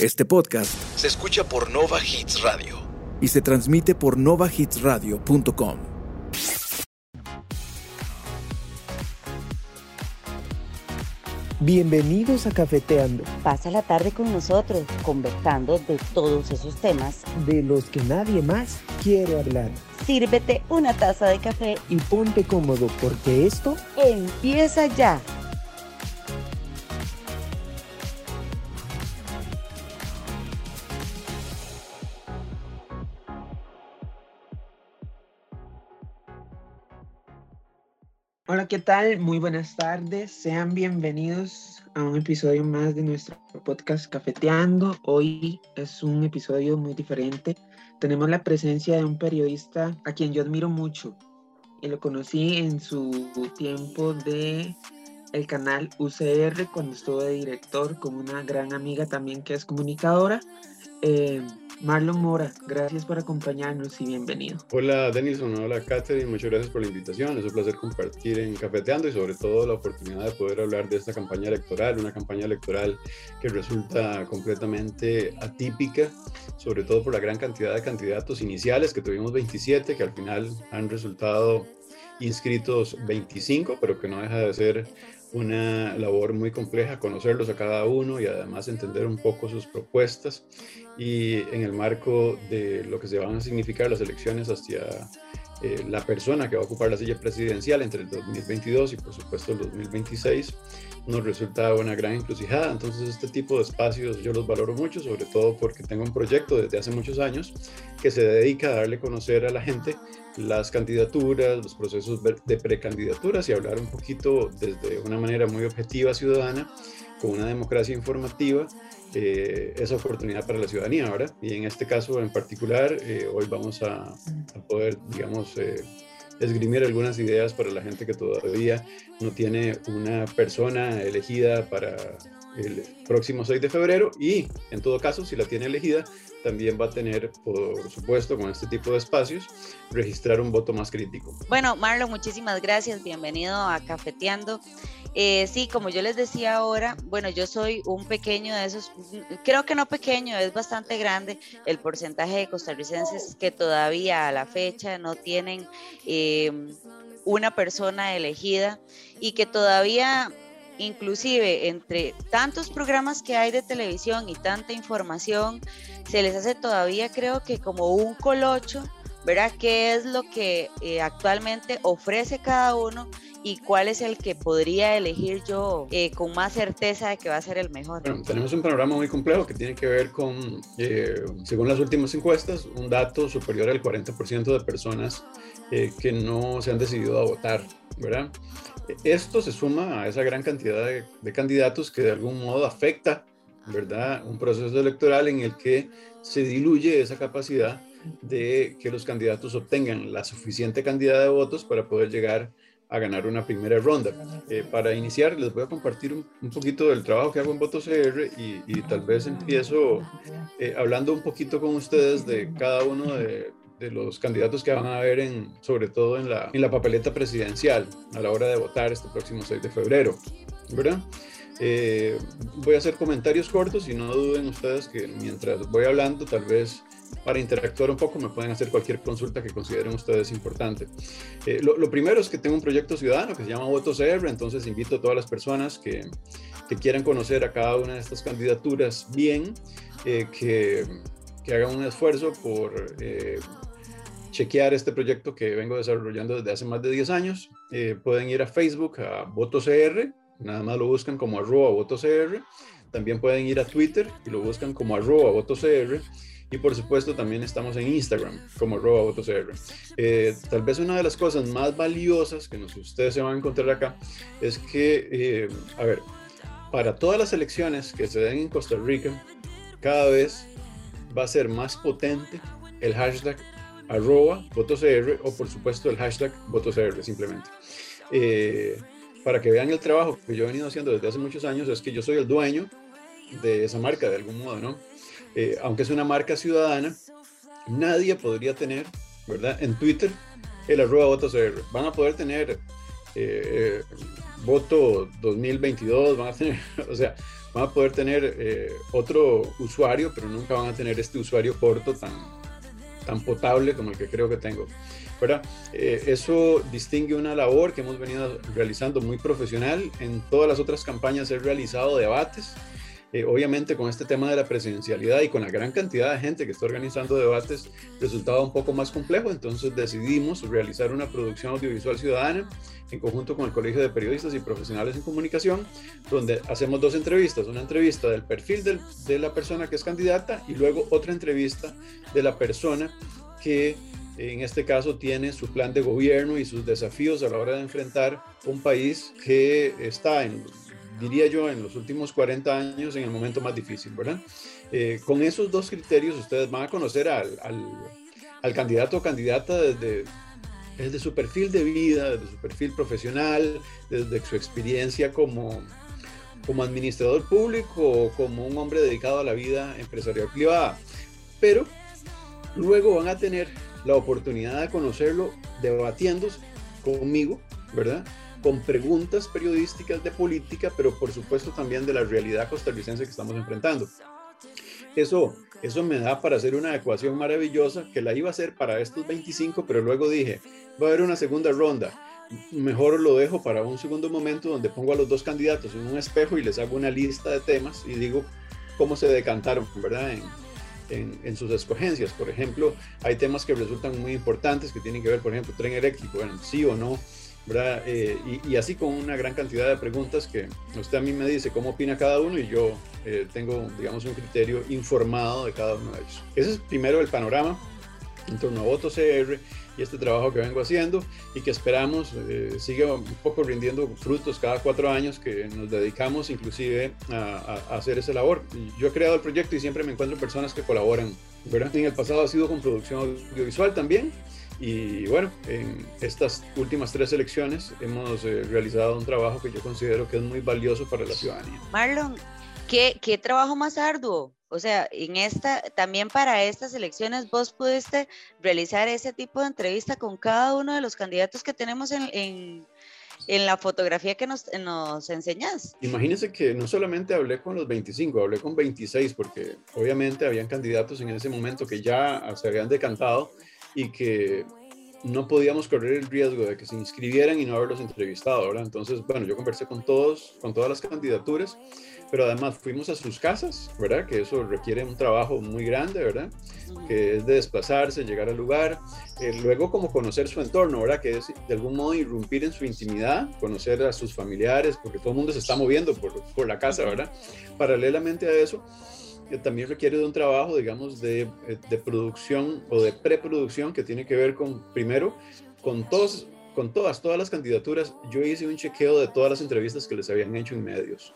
Este podcast se escucha por Nova Hits Radio y se transmite por novahitsradio.com. Bienvenidos a Cafeteando, Pasa la tarde con nosotros, conversando de todos esos temas. de los que nadie más quiere hablar. Sírvete una taza de café. Y ponte cómodo porque esto Empieza ya. Hola, ¿qué tal? Muy buenas tardes. Sean bienvenidos a un episodio más de nuestro podcast Cafeteando. Hoy es un episodio muy diferente. Tenemos la presencia de un periodista a quien yo admiro mucho y lo conocí en su tiempo de el canal UCR cuando estuvo de director con una gran amiga también que es comunicadora. Eh, Marlon Mora, gracias por acompañarnos y bienvenido. Hola Denison, hola Catherine, muchas gracias por la invitación. Es un placer compartir en Cafeteando y sobre todo la oportunidad de poder hablar de esta campaña electoral, una campaña electoral que resulta completamente atípica, sobre todo por la gran cantidad de candidatos iniciales, que tuvimos 27, que al final han resultado inscritos 25, pero que no deja de ser una labor muy compleja conocerlos a cada uno y además entender un poco sus propuestas y en el marco de lo que se van a significar las elecciones hacia eh, la persona que va a ocupar la silla presidencial entre el 2022 y por supuesto el 2026 nos resulta una gran encrucijada. Entonces este tipo de espacios yo los valoro mucho, sobre todo porque tengo un proyecto desde hace muchos años que se dedica a darle conocer a la gente las candidaturas, los procesos de precandidaturas y hablar un poquito desde una manera muy objetiva ciudadana, con una democracia informativa, eh, esa oportunidad para la ciudadanía, ¿verdad? Y en este caso en particular, eh, hoy vamos a, a poder, digamos, eh, esgrimir algunas ideas para la gente que todavía no tiene una persona elegida para el próximo 6 de febrero y en todo caso si la tiene elegida también va a tener por supuesto con este tipo de espacios registrar un voto más crítico. Bueno, Marlon, muchísimas gracias. Bienvenido a Cafeteando. Eh, sí, como yo les decía ahora, bueno, yo soy un pequeño de esos, creo que no pequeño, es bastante grande el porcentaje de costarricenses que todavía a la fecha no tienen eh, una persona elegida y que todavía inclusive entre tantos programas que hay de televisión y tanta información, se les hace todavía creo que como un colocho, ¿verdad? ¿Qué es lo que eh, actualmente ofrece cada uno? y cuál es el que podría elegir yo eh, con más certeza de que va a ser el mejor. Bueno, tenemos un panorama muy complejo que tiene que ver con, eh, según las últimas encuestas, un dato superior al 40% de personas que no se han decidido a votar, ¿verdad? Esto se suma a esa gran cantidad de, candidatos que de algún modo afecta, ¿verdad? Un proceso electoral en el que se diluye esa capacidad de que los candidatos obtengan la suficiente cantidad de votos para poder llegar a ganar una primera ronda. Eh, para iniciar, les voy a compartir un, poquito del trabajo que hago en Voto CR y, y tal vez empiezo eh, hablando un poquito con ustedes de cada uno de, de, los candidatos que van a ver, en, sobre todo en la, en la papeleta presidencial a la hora de votar este próximo 6 de febrero. ¿verdad? Eh, voy a hacer comentarios cortos y no duden ustedes que mientras voy hablando, tal vez para interactuar un poco me pueden hacer cualquier consulta que consideren ustedes importante. Eh, lo, primero es que tengo un proyecto ciudadano que se llama Voto CR, entonces invito a todas las personas que, que quieran conocer a cada una de estas candidaturas bien, eh, que, hagan un esfuerzo por chequear este proyecto que vengo desarrollando desde hace más de 10 años. Eh, pueden ir a Facebook, a Voto CR, nada más lo buscan como arroba Voto CR. También pueden ir a Twitter y lo buscan como arroba Voto CR. Y por supuesto también estamos en Instagram como arroba VotoCR. Eh, tal vez una de las cosas más valiosas que nos, ustedes se van a encontrar acá es que, eh, a ver, para todas las elecciones que se den en Costa Rica, cada vez va a ser más potente el hashtag arroba VotoCR o por supuesto el hashtag VotoCR simplemente. Eh, para que vean el trabajo que yo he venido haciendo desde hace muchos años, es que yo soy el dueño de esa marca de algún modo, ¿no? Eh, aunque es una marca ciudadana, nadie podría tener, ¿verdad? En Twitter el arroba voto CR. Van a poder tener eh, voto 2022, van a tener, o sea, van a poder tener otro usuario, pero nunca van a tener este usuario corto tan, tan potable como el que creo que tengo. ¿verdad? Eh, eso distingue una labor que hemos venido realizando muy profesional. En todas las otras campañas he realizado debates eh, obviamente con este tema de la presidencialidad y con la gran cantidad de gente que está organizando debates, resultaba un poco más complejo, entonces decidimos realizar una producción audiovisual ciudadana en conjunto con el Colegio de Periodistas y Profesionales en Comunicación, donde hacemos dos entrevistas, una entrevista del perfil de la persona que es candidata y luego otra entrevista de la persona que en este caso tiene su plan de gobierno y sus desafíos a la hora de enfrentar un país que está en diría yo, en los últimos 40 años en el momento más difícil, ¿verdad? Eh, con esos dos criterios ustedes van a conocer al, al, candidato o candidata desde, su perfil de vida, desde su perfil profesional, desde su experiencia como, como administrador público o como un hombre dedicado a la vida empresarial privada. Pero luego van a tener la oportunidad de conocerlo debatiendo conmigo, ¿verdad? Con preguntas periodísticas de política, pero por supuesto también de la realidad costarricense que estamos enfrentando. Eso, eso me da para hacer una ecuación maravillosa que la iba a hacer para estos 25, pero luego dije, va a haber una segunda ronda. Mejor lo dejo para un segundo momento donde pongo a los dos candidatos en un espejo y les hago una lista de temas y digo cómo se decantaron, ¿verdad? En, en, en, sus escogencias. Por ejemplo, hay temas que resultan muy importantes que tienen que ver, por ejemplo, tren eléctrico, bueno, sí o no, eh, y, así con una gran cantidad de preguntas que usted a mí me dice cómo opina cada uno y yo eh, tengo, digamos, un criterio informado de cada uno de ellos. Ese es primero el panorama en torno a Voto CR y este trabajo que vengo haciendo y que esperamos eh, siga un poco rindiendo frutos cada cuatro años que nos dedicamos inclusive a, a, hacer esa labor. Yo he creado el proyecto y siempre me encuentro personas que colaboran. ¿verdad? En el pasado ha sido con producción audiovisual también y bueno, en estas últimas tres elecciones hemos eh, realizado un trabajo que yo considero que es muy valioso para la ciudadanía. Marlon, ¿qué, qué trabajo más arduo? O sea, en esta, también para estas elecciones vos pudiste realizar ese tipo de entrevista con cada uno de los candidatos que tenemos en, en, en la fotografía que nos, nos enseñas. Imagínense que no solamente hablé con los 25, hablé con 26, porque obviamente habían candidatos en ese momento que ya se habían decantado y que no podíamos correr el riesgo de que se inscribieran y no haberlos entrevistado, ¿verdad? Entonces, bueno, yo conversé con todos, con todas las candidaturas, pero además fuimos a sus casas, ¿verdad? Que eso requiere un trabajo muy grande, ¿verdad? Que es de desplazarse, llegar al lugar, eh, luego como conocer su entorno, ¿verdad? Que es de algún modo irrumpir en su intimidad, conocer a sus familiares, porque todo el mundo se está moviendo por, por la casa, ¿verdad? Paralelamente a eso, también requiere de un trabajo, digamos, de, eh, de producción o de preproducción que tiene que ver con, primero, con todos con todas, todas las candidaturas, yo hice un chequeo de todas las entrevistas que les habían hecho en medios.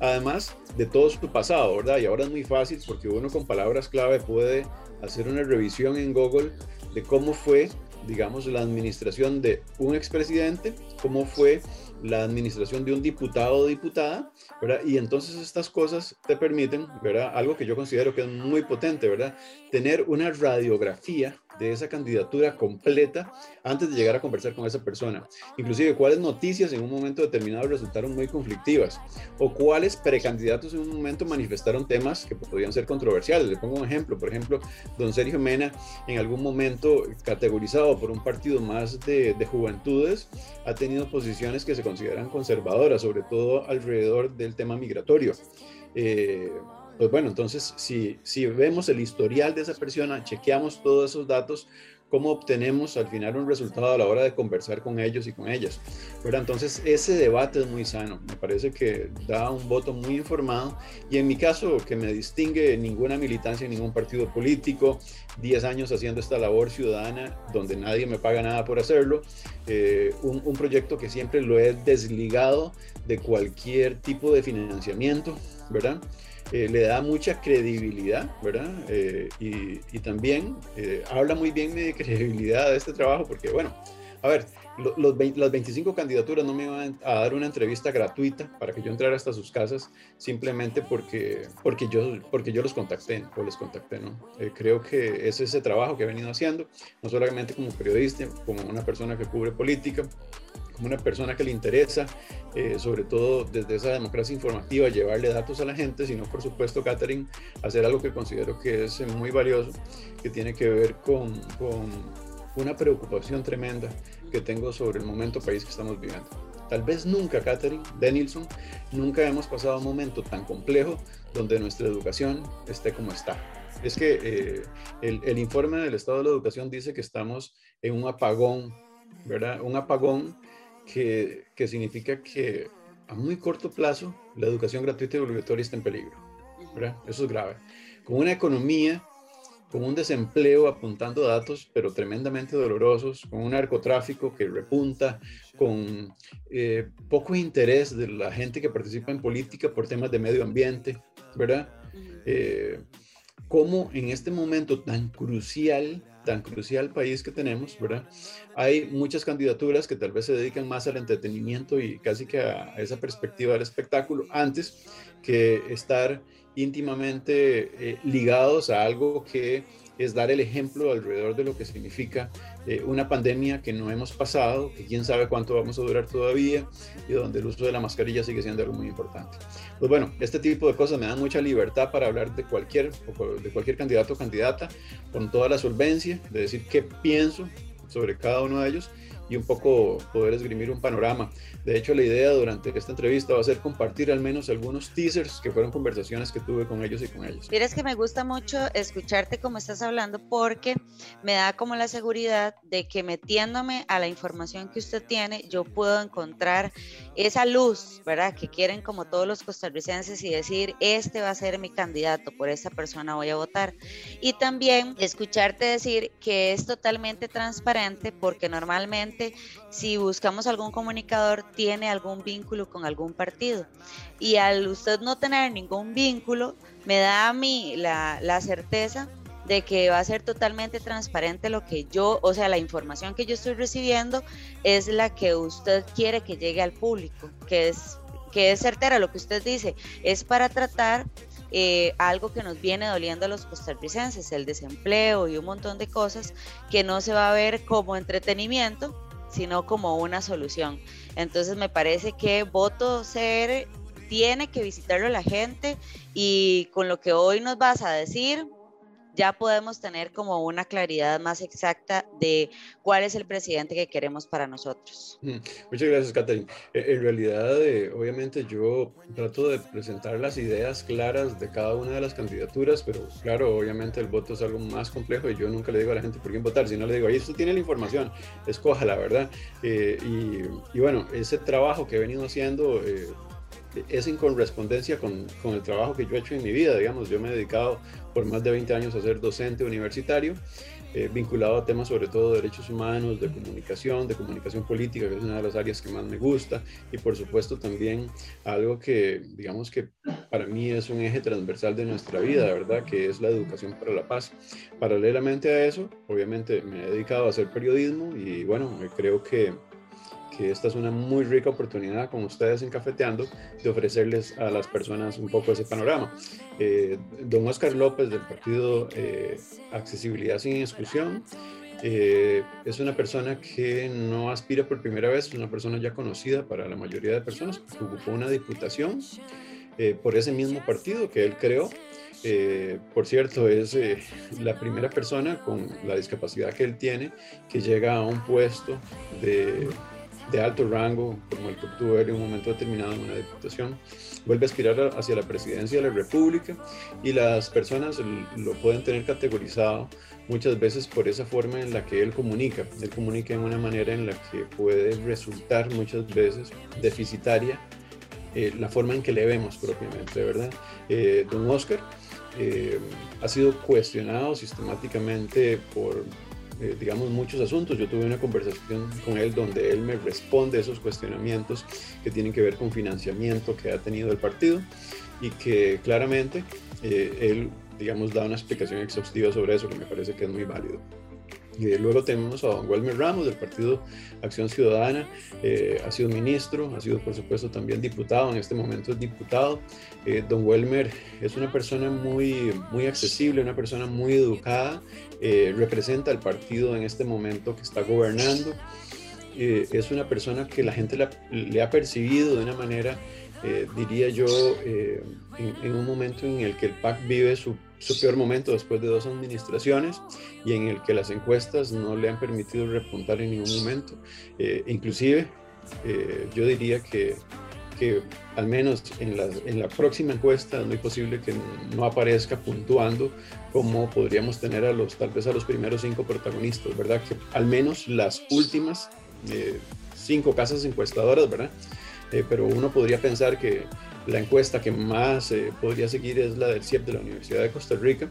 Además de todo su pasado, ¿verdad? Y ahora es muy fácil porque uno con palabras clave puede hacer una revisión en Google de cómo fue, digamos, la administración de un expresidente, cómo fue la administración de un diputado o diputada, ¿verdad? Y entonces estas cosas te permiten, ¿verdad? Algo que yo considero que es muy potente, ¿verdad? Tener una radiografía de esa candidatura completa antes de llegar a conversar con esa persona. Inclusive cuáles noticias en un momento determinado resultaron muy conflictivas o cuáles precandidatos en un momento manifestaron temas que podían ser controversiales. Le pongo un ejemplo, por ejemplo, don Sergio Mena en algún momento categorizado por un partido más de, de juventudes ha tenido posiciones que se consideran conservadoras, sobre todo alrededor del tema migratorio. Eh, pues bueno, entonces si, si vemos el historial de esa persona, chequeamos todos esos datos, cómo obtenemos al final un resultado a la hora de conversar con ellos y con ellas. Pero entonces ese debate es muy sano, me parece que da un voto muy informado y en mi caso que me distingue ninguna militancia en ningún partido político, 10 años haciendo esta labor ciudadana donde nadie me paga nada por hacerlo, eh, un, un proyecto que siempre lo he desligado de cualquier tipo de financiamiento, ¿verdad? Eh, le da mucha credibilidad, ¿verdad? Eh, y, también eh, habla muy bien de credibilidad de este trabajo, porque, bueno, a ver, las 25 candidaturas no me iban a dar una entrevista gratuita para que yo entrara hasta sus casas simplemente porque, porque, yo, porque yo los contacté o les contacté, ¿no? creo que es ese trabajo que he venido haciendo, no solamente como periodista, como una persona que cubre política, una persona que le interesa, eh, sobre todo desde esa democracia informativa, llevarle datos a la gente, sino por supuesto, Catherine, hacer algo que considero que es muy valioso, que tiene que ver con, con una preocupación tremenda que tengo sobre el momento país que estamos viviendo. Tal vez nunca, Catherine Denilson, nunca hemos pasado un momento tan complejo donde nuestra educación esté como está. Es que eh, el, el, informe del estado de la educación dice que estamos en un apagón, ¿verdad? Un apagón que, que significa que a muy corto plazo la educación gratuita y obligatoria está en peligro, ¿verdad? Eso es grave. Con una economía con un desempleo apuntando datos, pero tremendamente dolorosos, con un narcotráfico que repunta, con eh, poco interés de la gente que participa en política por temas de medio ambiente, ¿verdad? Eh, cómo en este momento tan crucial, tan crucial país que tenemos, ¿verdad? Hay muchas candidaturas que tal vez se dedican más al entretenimiento y casi que a, esa perspectiva del espectáculo antes que estar íntimamente eh, ligados a algo que es dar el ejemplo alrededor de lo que significa eh, una pandemia que no hemos pasado, que quién sabe cuánto vamos a durar todavía y donde el uso de la mascarilla sigue siendo algo muy importante. Pues bueno, este tipo de cosas me dan mucha libertad para hablar de cualquier, de cualquier candidato o candidata con toda la solvencia, de decir qué pienso sobre cada uno de ellos y un poco poder esgrimir un panorama. De hecho, la idea durante esta entrevista va a ser compartir al menos algunos teasers que fueron conversaciones que tuve con ellos y con ellos. Mira, que me gusta mucho escucharte como estás hablando porque me da como la seguridad de que metiéndome a la información que usted tiene, yo puedo encontrar esa luz, ¿verdad? Que quieren como todos los costarricenses y decir, este va a ser mi candidato, por esta persona voy a votar. Y también escucharte decir que es totalmente transparente porque normalmente si buscamos algún comunicador, tiene algún vínculo con algún partido. Y al usted no tener ningún vínculo, me da a mí la, la certeza de que va a ser totalmente transparente lo que yo, o sea, la información que yo estoy recibiendo es la que usted quiere que llegue al público, que es, que es certera lo que usted dice, es para tratar eh, algo que nos viene doliendo a los costarricenses, el desempleo y un montón de cosas que no se va a ver como entretenimiento, sino como una solución. Entonces me parece que voto ser tiene que visitarlo la gente y con lo que hoy nos vas a decir, ya podemos tener como una claridad más exacta de cuál es el presidente que queremos para nosotros. Muchas gracias, Catherine. E, en realidad, eh, obviamente yo trato de presentar las ideas claras de cada una de las candidaturas, pero claro, obviamente el voto es algo más complejo y yo nunca le digo a la gente por quién votar, sino le digo, ahí usted tiene la información, escoja la verdad. Eh, y, y, bueno, ese trabajo que he venido haciendo... Eh, es en correspondencia con, con, el trabajo que yo he hecho en mi vida, digamos, yo me he dedicado por más de 20 años a ser docente universitario, eh, vinculado a temas sobre todo de derechos humanos, de comunicación, de comunicación política, que es una de las áreas que más me gusta, y por supuesto también algo que, digamos que para mí es un eje transversal de nuestra vida, ¿verdad? Que es la educación para la paz. Paralelamente a eso, obviamente me he dedicado a hacer periodismo y bueno, creo que que esta es una muy rica oportunidad con ustedes en Cafeteando de ofrecerles a las personas un poco ese panorama. Eh, don Oscar López del partido eh, Accesibilidad sin Exclusión eh, es una persona que no aspira por primera vez, es una persona ya conocida para la mayoría de personas, que ocupó una diputación por ese mismo partido que él creó. por cierto, es la primera persona con la discapacidad que él tiene que llega a un puesto de de alto rango, como el que obtuvo en un momento determinado en una diputación, vuelve a aspirar hacia la presidencia de la República y las personas lo pueden tener categorizado muchas veces por esa forma en la que él comunica. Él comunica en una manera en la que puede resultar muchas veces deficitaria eh, la forma en que le vemos propiamente, ¿verdad? Eh, don Oscar eh, ha sido cuestionado sistemáticamente por eh, digamos, muchos asuntos. Yo tuve una conversación con él donde él me responde esos cuestionamientos que tienen que ver con financiamiento que ha tenido el partido y que claramente eh, él, digamos, da una explicación exhaustiva sobre eso que me parece que es muy válido. Y luego tenemos a don Welmer Ramos del Partido Acción Ciudadana, eh, ha sido ministro, ha sido por supuesto también diputado, en este momento es diputado. Eh, don Welmer es una persona muy, muy accesible, una persona muy educada, eh, representa al partido en este momento que está gobernando. Es una persona que la gente le ha percibido de una manera, diría yo, eh, en, un momento en el que el PAC vive su, su, peor momento después de dos administraciones y en el que las encuestas no le han permitido repuntar en ningún momento. inclusive, yo diría que que al menos en la, en la próxima encuesta es muy posible que no aparezca puntuando como podríamos tener a los, tal vez a los primeros cinco protagonistas, ¿verdad? Que al menos las últimas eh, cinco casas encuestadoras, ¿verdad? Eh, pero uno podría pensar que la encuesta que más eh, podría seguir es la del CIEP de la Universidad de Costa Rica.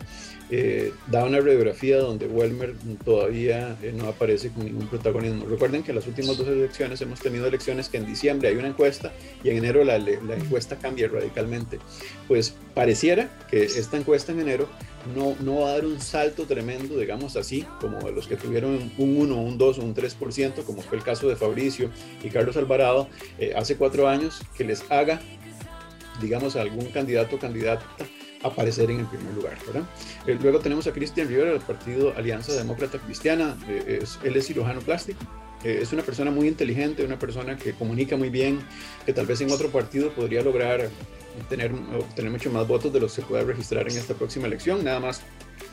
Eh, da una radiografía donde Welmer todavía eh, no aparece con ningún protagonismo. Recuerden que en las últimas dos elecciones hemos tenido elecciones que en diciembre hay una encuesta y en enero la, encuesta cambia radicalmente. Pues pareciera que esta encuesta en enero no, no va a dar un salto tremendo, digamos así, como los que tuvieron un 1, un 2 o un 3%, como fue el caso de Fabricio y Carlos Alvarado hace cuatro años, que les haga digamos, a algún candidato o candidata aparecer en el primer lugar. ¿verdad? Eh, luego tenemos a Cristian Rivera del partido Alianza Demócrata Cristiana. Eh, es, él es cirujano plástico. Eh, es una persona muy inteligente, una persona que comunica muy bien, que tal vez en otro partido podría lograr tener, obtener mucho más votos de los que pueda registrar en esta próxima elección. Nada más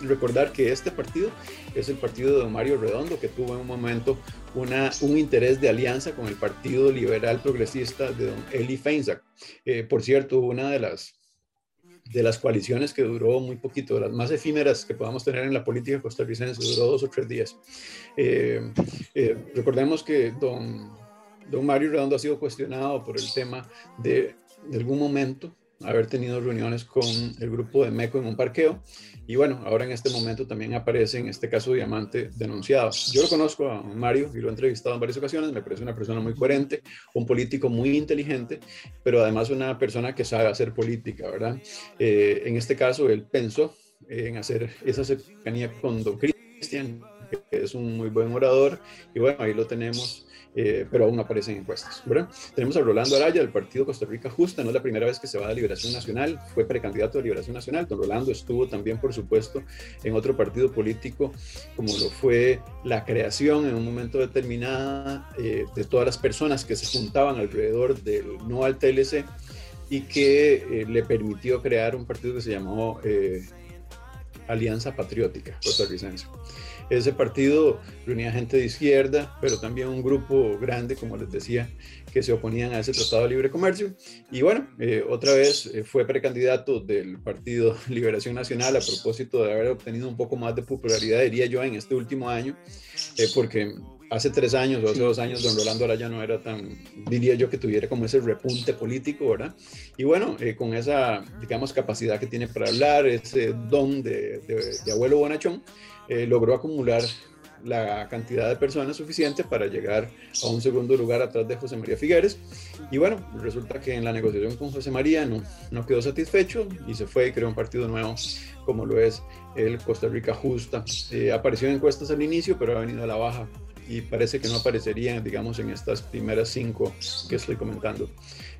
recordar que este partido es el partido de Mario Redondo, que tuvo en un momento una, un interés de alianza con el Partido Liberal Progresista de don Eli Feinsack. Eh, por cierto, una de las, de las coaliciones que duró muy poquito, de las más efímeras que podamos tener en la política costarricense, duró dos o tres días. Eh, eh, recordemos que don, don Mario Redondo ha sido cuestionado por el tema de, de algún momento haber tenido reuniones con el grupo de MECO en un parqueo y bueno, ahora en este momento también aparece en este caso Diamante denunciado. Yo lo conozco a Mario y lo he entrevistado en varias ocasiones, me parece una persona muy coherente, un político muy inteligente, pero además una persona que sabe hacer política, ¿verdad? Eh, en este caso, él pensó en hacer esa cercanía con Don Cristian, que es un muy buen orador, y bueno, ahí lo tenemos eh, pero aún aparecen encuestas. ¿verdad? Tenemos a Rolando Araya del Partido Costa Rica Justa, no es la primera vez que se va a Liberación Nacional, fue precandidato a Liberación Nacional. Don Rolando estuvo también, por supuesto, en otro partido político, como lo fue la creación en un momento determinado eh, de todas las personas que se juntaban alrededor del no al TLC y que eh, le permitió crear un partido que se llamó Alianza Patriótica Costarricense. Ese partido reunía gente de izquierda, pero también un grupo grande, como les decía, que se oponían a ese Tratado de Libre Comercio. Y bueno, eh, otra vez eh, fue precandidato del Partido Liberación Nacional a propósito de haber obtenido un poco más de popularidad, diría yo, en este último año, eh, porque hace tres años o hace dos años don Rolando Araya no era tan, diría yo, que tuviera como ese repunte político, ¿verdad? Y bueno, con esa, digamos, capacidad que tiene para hablar, ese don de, de abuelo bonachón, eh, logró acumular la cantidad de personas suficiente para llegar a un segundo lugar atrás de José María Figueres. Y bueno, resulta que en la negociación con José María no, no quedó satisfecho y se fue y creó un partido nuevo como lo es el Costa Rica Justa. Eh, apareció en encuestas al inicio, pero ha venido a la baja y parece que no aparecería, digamos, en estas primeras cinco que estoy comentando.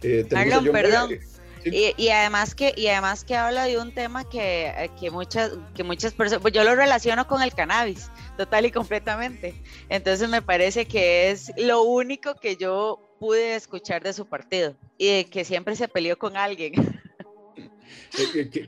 Eh, perdón. Y, además que y además que habla de un tema que, eh, que muchas que muchas personas pues yo lo relaciono con el cannabis total y completamente. Entonces me parece que es lo único que yo pude escuchar de su partido y de que siempre se peleó con alguien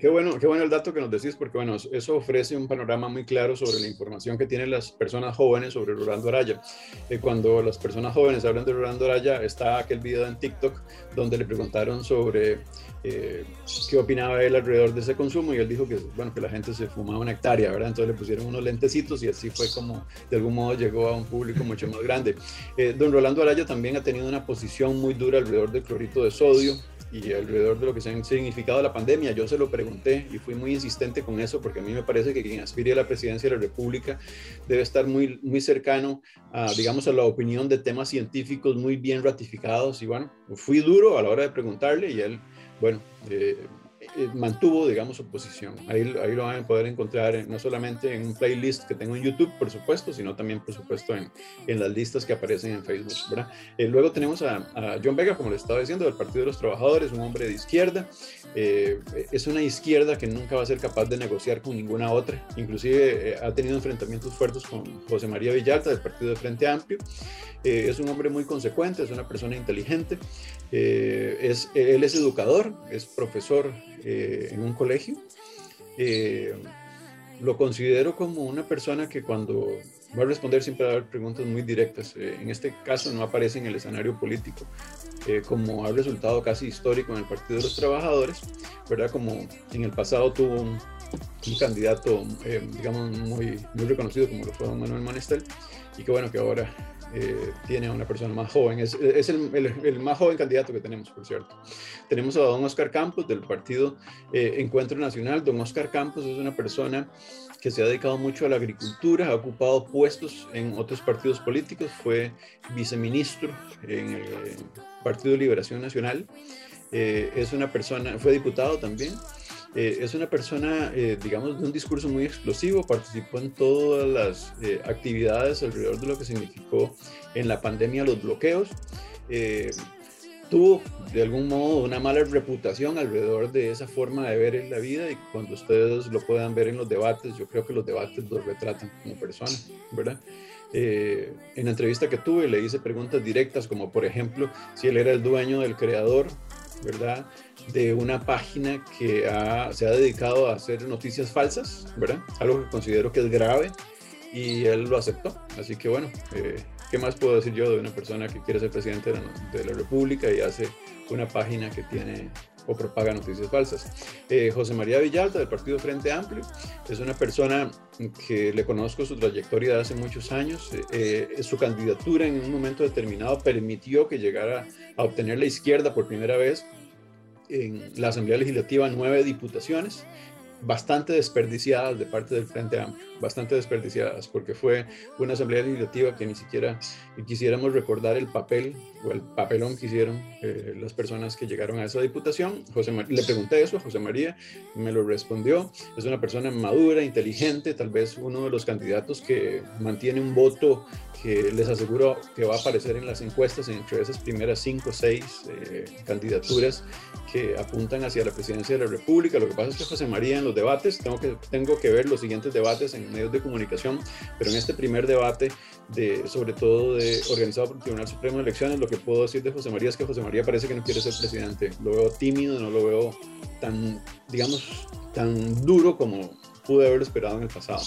Qué, bueno, qué bueno el dato que nos decís, porque bueno, eso ofrece un panorama muy claro sobre la información que tienen las personas jóvenes sobre Rolando Araya. Eh, cuando las personas jóvenes hablan de Rolando Araya, está aquel video en TikTok donde le preguntaron sobre eh, qué opinaba él alrededor de ese consumo y él dijo que, bueno, que la gente se fumaba una hectárea, ¿verdad? Entonces le pusieron unos lentecitos y así fue como de algún modo llegó a un público mucho más grande. Eh, don Rolando Araya también ha tenido una posición muy dura alrededor del clorito de sodio y alrededor de lo que se ha significado la pandemia. Yo se lo pregunté y fui muy insistente con eso porque a mí me parece que quien aspire a la presidencia de la República debe estar muy, muy cercano a, digamos, a la opinión de temas científicos muy bien ratificados. Y bueno, fui duro a la hora de preguntarle y él, bueno, eh, mantuvo, digamos, su posición. Ahí, ahí lo van a poder encontrar no solamente en un playlist que tengo en YouTube, por supuesto, sino también, por supuesto, en, en las listas que aparecen en Facebook. ¿verdad? Eh, luego tenemos a, a, John Vega, como le estaba diciendo, del Partido de los Trabajadores, un hombre de izquierda. Eh, es una izquierda que nunca va a ser capaz de negociar con ninguna otra. Inclusive ha tenido enfrentamientos fuertes con José María Villalta, del Partido de Frente Amplio. es un hombre muy consecuente, es una persona inteligente. es, él es educador, es profesor eh, en un colegio. Eh, lo considero como una persona que cuando va a responder siempre va a dar preguntas muy directas. Eh, en este caso no aparece en el escenario político, como ha resultado casi histórico en el Partido de los Trabajadores, ¿verdad? Como en el pasado tuvo un, candidato, digamos, muy, muy reconocido como lo fue don Manuel Manestel, y que bueno, que ahora eh, tiene una persona más joven. Es, el, más joven candidato que tenemos, por cierto. Tenemos a don Oscar Campos del partido eh, Encuentro Nacional. Don Oscar Campos es una persona que se ha dedicado mucho a la agricultura, ha ocupado puestos en otros partidos políticos, fue viceministro en el Partido de Liberación Nacional. Eh, es una persona, fue diputado también. Eh, es una persona, eh, digamos, de un discurso muy explosivo, participó en todas las eh, actividades alrededor de lo que significó en la pandemia los bloqueos. tuvo de algún modo una mala reputación alrededor de esa forma de ver la vida y cuando ustedes lo puedan ver en los debates, yo creo que los debates lo retratan como persona, ¿verdad? en la entrevista que tuve le hice preguntas directas como por ejemplo si él era el dueño del creador ¿verdad? De una página que se ha dedicado a hacer noticias falsas, ¿verdad? Algo que considero que es grave y él lo aceptó. Así que bueno, eh, ¿qué más puedo decir yo de una persona que quiere ser presidente de la, República y hace una página que tiene o propaga noticias falsas. Eh, José María Villalta, del Partido Frente Amplio, es una persona que le conozco su trayectoria de hace muchos años. Eh, su candidatura en un momento determinado permitió que llegara a obtener la izquierda por primera vez en la Asamblea Legislativa nueve diputaciones bastante desperdiciadas de parte del Frente Amplio, bastante desperdiciadas, porque fue una asamblea legislativa que ni siquiera quisiéramos recordar el papel o el papelón que hicieron eh, las personas que llegaron a esa diputación. José le pregunté eso a José María, me lo respondió, es una persona madura, inteligente, tal vez uno de los candidatos que mantiene un voto que les aseguro que va a aparecer en las encuestas entre esas primeras cinco o seis eh, candidaturas que apuntan hacia la presidencia de la República. Lo que pasa es que José María en los debates, tengo que, tengo que ver los siguientes debates en medios de comunicación, pero en este primer debate, de, sobre todo de, organizado por el Tribunal Supremo de Elecciones, lo que puedo decir de José María es que José María parece que no quiere ser presidente. Lo veo tímido, no lo veo tan, digamos, tan duro como pude haber esperado en el pasado.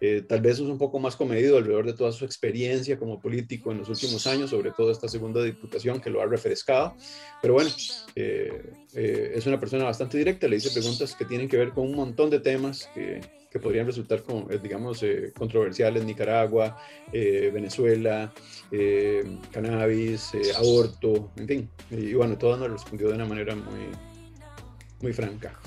Eh, tal vez es un poco más comedido alrededor de toda su experiencia como político en los últimos años, sobre todo esta segunda diputación que lo ha refrescado. Pero bueno, eh, eh, es una persona bastante directa, le hice preguntas que tienen que ver con un montón de temas que, que podrían resultar, como, digamos, controversiales, Nicaragua, Venezuela, cannabis, aborto, en fin. Y, bueno, todo nos respondió de una manera muy, muy franca.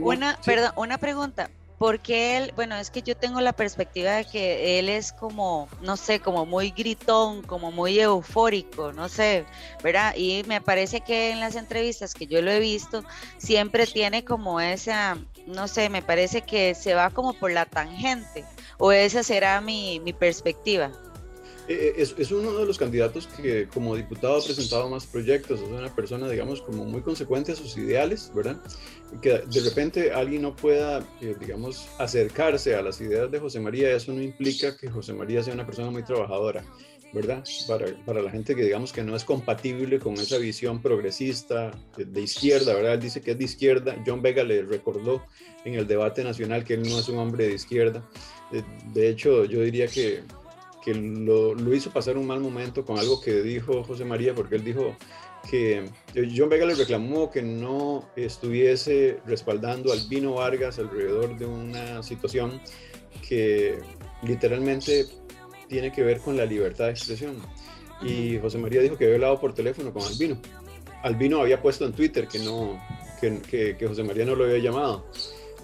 una, perdón, una pregunta porque él, bueno, es que yo tengo la perspectiva de que él es como, no sé, como muy gritón, como muy eufórico, no sé, ¿verdad? Y me parece que en las entrevistas que yo lo he visto, siempre tiene como esa, no sé, me parece que se va como por la tangente, o esa será mi, mi perspectiva. Eh, es, es, uno de los candidatos que como diputado ha presentado más proyectos, es una persona, digamos, como muy consecuente a sus ideales, ¿verdad? Que de repente alguien no pueda, eh, digamos, acercarse a las ideas de José María, eso no implica que José María sea una persona muy trabajadora. ¿verdad? Para, para, la gente que digamos que no es compatible con esa visión progresista de, izquierda, ¿verdad? Dice que es de izquierda. John Vega le recordó en el debate nacional que él no es un hombre de izquierda. De hecho, yo diría que que lo, lo, hizo pasar un mal momento con algo que dijo José María, porque él dijo que eh, John Vega le reclamó que no estuviese respaldando al Vino Vargas alrededor de una situación que literalmente tiene que ver con la libertad de expresión. Y José María dijo que había hablado por teléfono con Albino. Albino había puesto en Twitter que, no, que, que, José María no lo había llamado.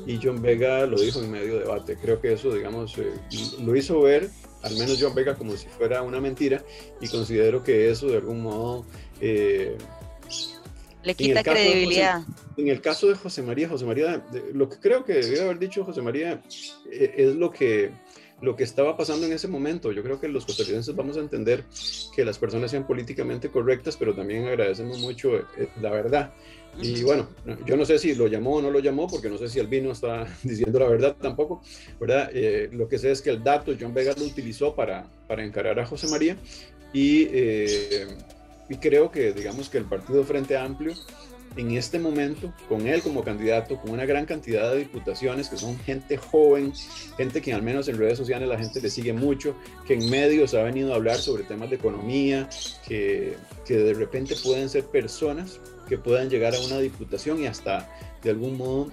Y John Vega lo dijo en medio debate. Creo que eso, digamos, eh, lo hizo ver al menos John Vega como si fuera una mentira y considero que eso de algún modo... Eh, Le quita credibilidad. en el caso de José María, José María, lo que creo que debió haber dicho José María eh, es lo que, lo que estaba pasando en ese momento. Yo creo que los costarricenses vamos a entender que las personas sean políticamente correctas, pero también agradecemos mucho eh, la verdad. Y bueno, yo no sé si lo llamó o no lo llamó, porque no sé si el vino está diciendo la verdad tampoco, ¿verdad? Eh, lo que sé es que el dato John Vega lo utilizó para, para encarar a José María y, y creo que, digamos, que el Partido Frente Amplio en este momento, con él como candidato, con una gran cantidad de diputaciones que son gente joven, gente que al menos en redes sociales la gente le sigue mucho, que en medios ha venido a hablar sobre temas de economía, que, que de repente pueden ser personas que puedan llegar a una diputación y hasta de algún modo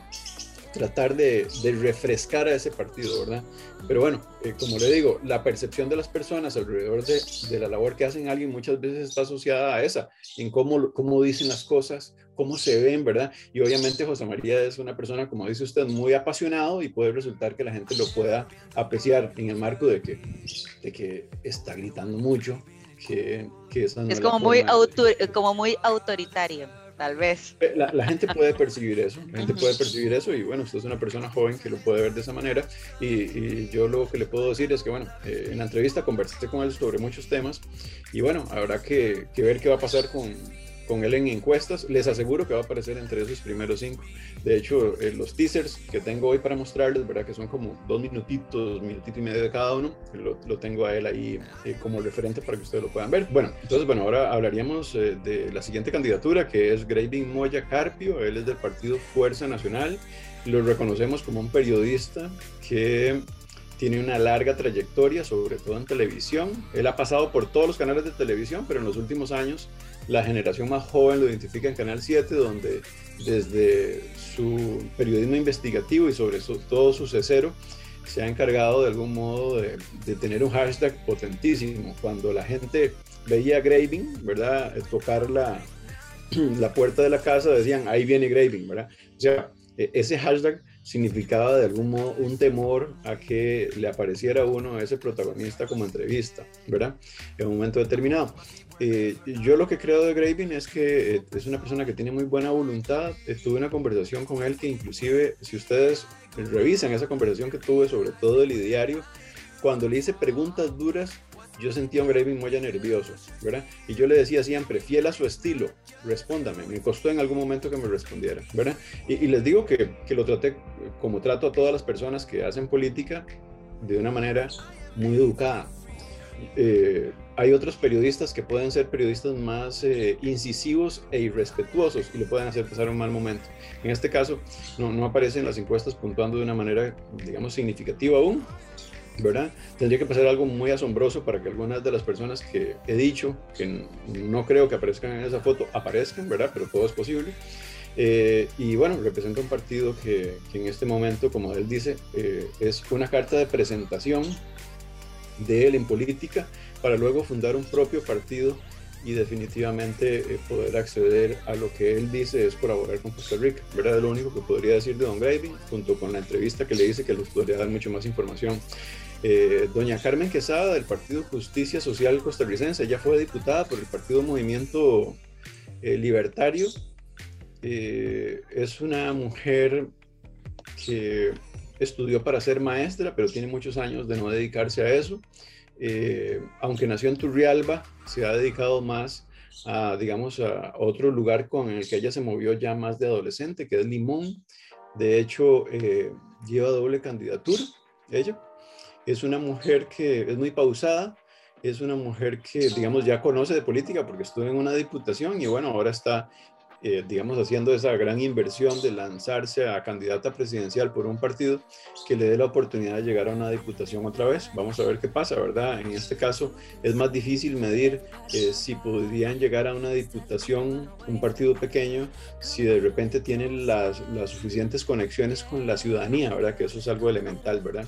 tratar de, refrescar a ese partido, ¿verdad? Pero bueno, eh, como le digo, la percepción de las personas alrededor de, de, la labor que hacen alguien muchas veces está asociada a esa, en cómo, cómo dicen las cosas, cómo se ven, ¿verdad? Y obviamente José María es una persona, como dice usted, muy apasionado y puede resultar que la gente lo pueda apreciar en el marco de que, de que está gritando mucho, que, que es como, muy como muy autoritario tal vez. Eh, la, gente puede percibir eso, la gente puede percibir eso y bueno, usted es una persona joven que lo puede ver de esa manera y, yo lo que le puedo decir es que bueno, eh, en la entrevista conversé con él sobre muchos temas y bueno, habrá que, que ver qué va a pasar con, con él en encuestas. Les aseguro que va a aparecer entre esos primeros cinco. De hecho, eh, los teasers que tengo hoy para mostrarles, ¿verdad? Que son como dos minutitos, minutito y medio de cada uno. Lo, tengo a él ahí eh, como referente para que ustedes lo puedan ver. Bueno, entonces, bueno, ahora hablaríamos eh, de la siguiente candidatura, que es Graving Moya Carpio. Él es del partido Fuerza Nacional. Lo reconocemos como un periodista que tiene una larga trayectoria, sobre todo en televisión. Él ha pasado por todos los canales de televisión, pero en los últimos años la generación más joven lo identifica en Canal 7, donde desde su periodismo investigativo y sobre todo su cesero, se ha encargado de algún modo de, tener un hashtag potentísimo. Cuando la gente veía Graving, ¿verdad? Tocar la, la puerta de la casa, decían, ahí viene Graving, ¿verdad? O sea, e, ese hashtag significaba de algún modo un temor a que le apareciera a uno ese protagonista como entrevista, ¿verdad? En un momento determinado. Eh, yo lo que creo de Graving es que eh, es una persona que tiene muy buena voluntad. tuve una conversación con él que inclusive, si ustedes revisan esa conversación que tuve sobre todo el ideario, cuando le hice preguntas duras, yo sentía un Graving muy nervioso, ¿verdad? Y yo le decía siempre, fiel a su estilo, respóndame. Me costó en algún momento que me respondiera, ¿verdad? Y, les digo que, que, lo traté como trato a todas las personas que hacen política de una manera muy educada. Eh, hay otros periodistas que pueden ser periodistas más eh, incisivos e irrespetuosos y le pueden hacer pasar un mal momento. En este caso, no, no aparece en las encuestas puntuando de una manera, digamos, significativa aún, ¿verdad? Tendría que pasar algo muy asombroso para que algunas de las personas que he dicho, que no creo que aparezcan en esa foto, aparezcan, ¿verdad? Pero todo es posible. Eh, y bueno, representa un partido que, que, en este momento, como él dice, eh, es una carta de presentación de él en política para luego fundar un propio partido y definitivamente eh, poder acceder a lo que él dice es colaborar con Costa Rica. ¿verdad? lo único que podría decir de Don Graving, junto con la entrevista que le dice que les podría dar mucho más información. Eh, doña Carmen Quesada del Partido Justicia Social Costarricense, ella fue diputada por el Partido Movimiento eh, Libertario. es una mujer que estudió para ser maestra, pero tiene muchos años de no dedicarse a eso. Aunque nació en Turrialba, se ha dedicado más a, digamos, a otro lugar con el que ella se movió ya más de adolescente, que es Limón. De hecho, lleva doble candidatura, ella. Es una mujer que es muy pausada, es una mujer que, digamos, ya conoce de política porque estuvo en una diputación y bueno, ahora está eh, digamos, haciendo esa gran inversión de lanzarse a candidata presidencial por un partido que le dé la oportunidad de llegar a una diputación otra vez. Vamos a ver qué pasa, ¿verdad? En este caso es más difícil medir eh, si podrían llegar a una diputación un partido pequeño si de repente tienen las, suficientes conexiones con la ciudadanía, ¿verdad? Que eso es algo elemental, ¿verdad?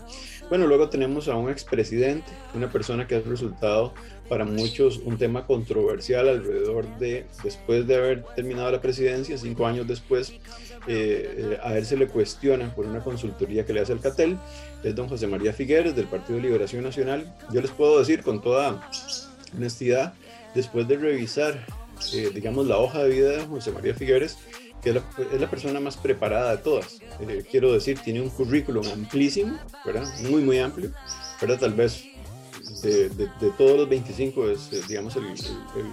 Bueno, luego tenemos a un expresidente, una persona que ha resultado para muchos un tema controversial alrededor de, después de haber terminado la presidencia, cinco años después, eh, a él se le cuestiona por una consultoría que le hace el CATEL, es don José María Figueres del Partido Liberación Nacional. Yo les puedo decir con toda honestidad, después de revisar, eh, digamos, la hoja de vida de José María Figueres, que es la, es la persona más preparada de todas. Eh, quiero decir, tiene un currículum amplísimo, ¿verdad? Muy, muy amplio, ¿verdad? Tal vez de, de, de todos los 25 es, eh, digamos, el, el, el,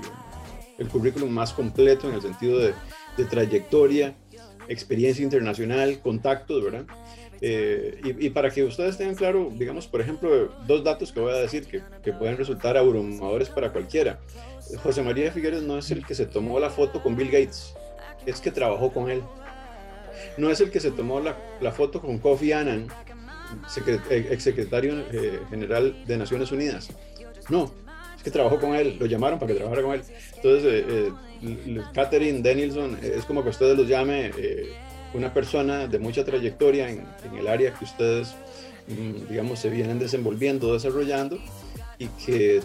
el, currículum más completo en el sentido de, de trayectoria, experiencia internacional, contactos, ¿verdad? Eh, y, y, para que ustedes tengan claro, digamos, por ejemplo, dos datos que voy a decir que, que, pueden resultar abrumadores para cualquiera. José María Figueres no es el que se tomó la foto con Bill Gates, es que trabajó con él. No es el que se tomó la, la foto con Kofi Annan, exsecretario eh, general de Naciones Unidas. No, es que trabajó con él, lo llamaron para que trabajara con él. Entonces, eh, eh, Catherine Danielson es como que ustedes los llame una persona de mucha trayectoria en, en, el área que ustedes, mm, digamos, se vienen desenvolviendo, desarrollando y que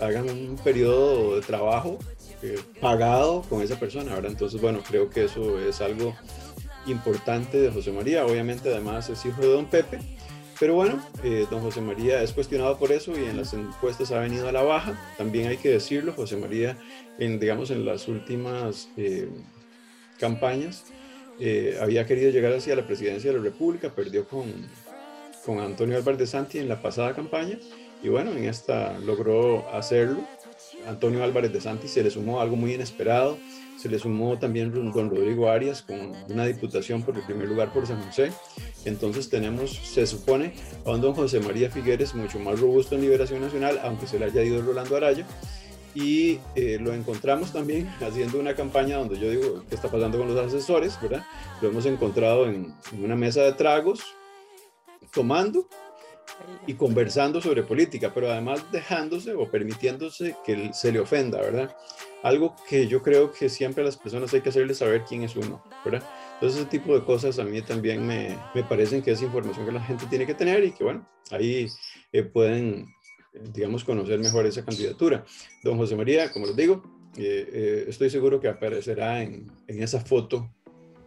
hagan un periodo de trabajo eh, pagado con esa persona, ¿verdad? Entonces, bueno, creo que eso es algo importante de José María. Obviamente, además, es hijo de don Pepe. Pero bueno, eh, don José María es cuestionado por eso y en las encuestas ha venido a la baja. También hay que decirlo, José María, en, digamos, en las últimas eh, campañas, eh, había querido llegar hacia la presidencia de la República, perdió con, con Antonio Álvarez de Santi en la pasada campaña y bueno, en esta logró hacerlo. Antonio Álvarez de Santi se le sumó algo muy inesperado, se le sumó también don Rodrigo Arias con una diputación por el primer lugar por San José. Entonces tenemos, se supone, a un don José María Figueres mucho más robusto en Liberación Nacional, aunque se le haya ido Rolando Araya y eh, lo encontramos también haciendo una campaña donde yo digo, ¿qué está pasando con los asesores? ¿verdad? Lo hemos encontrado en, en una mesa de tragos, tomando y conversando sobre política, pero además dejándose o permitiéndose que se le ofenda, ¿verdad? Algo que yo creo que siempre a las personas hay que hacerles saber quién es uno, ¿verdad? Entonces ese tipo de cosas a mí también me, me parecen que es información que la gente tiene que tener y que bueno, ahí eh, pueden digamos, conocer mejor esa candidatura. Don José María, como les digo, eh, eh, estoy seguro que aparecerá en, en, esa foto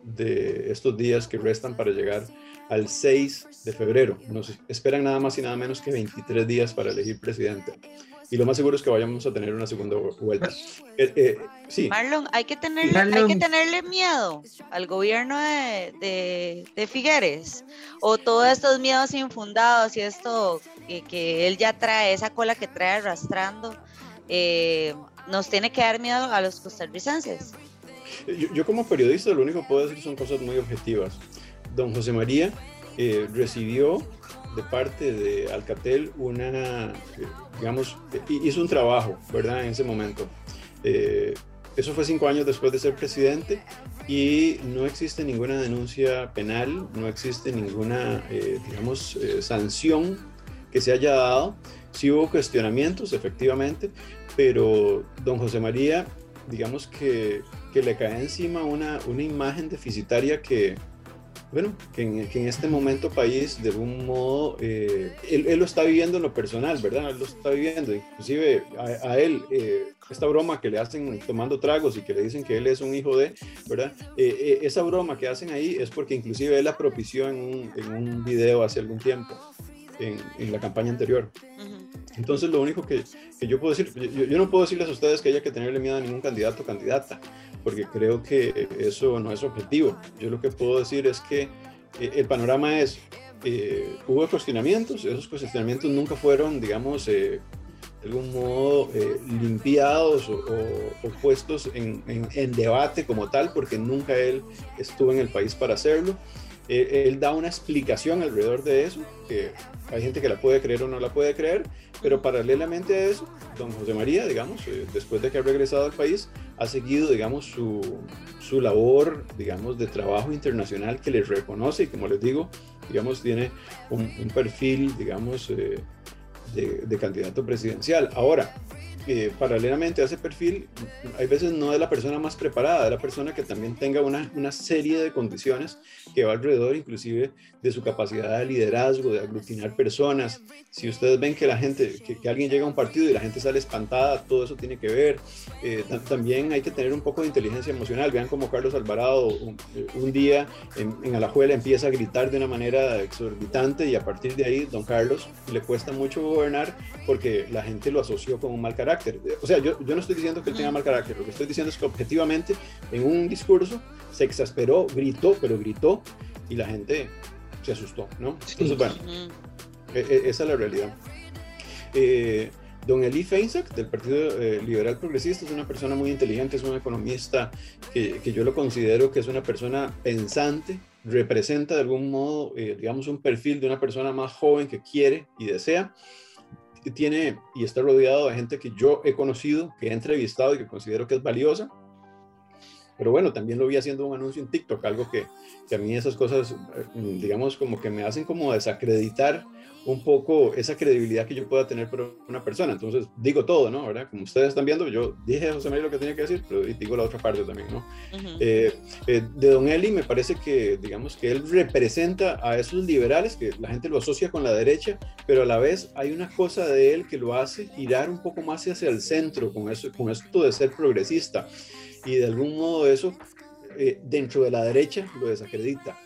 de estos días que restan para llegar al 6 de febrero. Nos esperan nada más y nada menos que 23 días para elegir presidente. Y lo más seguro es que vayamos a tener una segunda vuelta. Eh, eh, sí. Marlon, hay que, tenerle, Marlon. hay que tenerle miedo al gobierno de, de, de, Figueres. O todos estos miedos infundados y esto que, que, él ya trae, esa cola que trae arrastrando, eh, nos tiene que dar miedo a los costarricenses. Yo, yo, como periodista lo único que puedo decir son cosas muy objetivas. Don José María eh, recibió de parte de Alcatel una, digamos, hizo un trabajo, ¿verdad? En ese momento. Eh, eso fue cinco años después de ser presidente y no existe ninguna denuncia penal, no existe ninguna, eh, digamos, eh, sanción que se haya dado. Sí hubo cuestionamientos, efectivamente, pero don José María, digamos que, que le cae encima una, una imagen deficitaria que, bueno, que en, que en, este momento país, de algún modo, eh, él, lo está viviendo en lo personal, ¿verdad? Él lo está viviendo, inclusive a, él, eh, esta broma que le hacen tomando tragos y que le dicen que él es un hijo de, ¿verdad? Eh, esa broma que hacen ahí es porque inclusive él la propició en un, en un video hace algún tiempo, en, la campaña anterior. Uh. Entonces, lo único que, que yo puedo decir, yo, no puedo decirles a ustedes que haya que tenerle miedo a ningún candidato o candidata, porque creo que eso no es objetivo. Yo lo que puedo decir es que eh, el panorama es, eh, hubo cuestionamientos, esos cuestionamientos nunca fueron, digamos, eh, de algún modo eh, limpiados o, o, o puestos en, debate como tal, porque nunca él estuvo en el país para hacerlo. Él da una explicación alrededor de eso, que hay gente que la puede creer o no la puede creer, pero paralelamente a eso, don José María, digamos, eh, después de que ha regresado al país, ha seguido, digamos, su, su labor, digamos, de trabajo internacional que le reconoce y, como les digo, digamos, tiene un, un perfil, digamos, eh, de, de, candidato presidencial. Ahora, eh, paralelamente a ese perfil, hay veces no es la persona más preparada, es la persona que también tenga una, una serie de condiciones que va alrededor inclusive de su capacidad de liderazgo, de aglutinar personas. Si ustedes ven que la gente, que, que alguien llega a un partido y la gente sale espantada, todo eso tiene que ver. Eh, también hay que tener un poco de inteligencia emocional. Vean como Carlos Alvarado un, un día en, en, Alajuela empieza a gritar de una manera exorbitante y a partir de ahí, don Carlos le cuesta mucho gobernar porque la gente lo asoció con un mal carácter. O sea, yo, yo no estoy diciendo que él tenga mal carácter, lo que estoy diciendo es que objetivamente en un discurso se exasperó, gritó, pero gritó y la gente se asustó, ¿no? Entonces, bueno, e, e, esa es la realidad. Eh, don Eli Feinsack, del Partido eh, Liberal Progresista, es una persona muy inteligente, es un economista que, que, yo lo considero que es una persona pensante, representa de algún modo, eh, digamos, un perfil de una persona más joven que quiere y desea. Tiene y está rodeado de gente que yo he conocido, que he entrevistado y que considero que es valiosa. Pero bueno, también lo vi haciendo un anuncio en TikTok, algo que, que a mí esas cosas, digamos, como que me hacen como desacreditar un poco esa credibilidad que yo pueda tener por una persona. Entonces, digo todo, ¿no? ¿verdad? Como ustedes están viendo, yo dije a José María lo que tenía que decir, pero digo la otra parte también, ¿no? Eh, eh, de Don Eli me parece que, digamos, que él representa a esos liberales, que la gente lo asocia con la derecha, pero a la vez hay una cosa de él que lo hace girar un poco más hacia el centro, con, eso, con esto de ser progresista. Y de algún modo eso, eh, dentro de la derecha, lo desacredita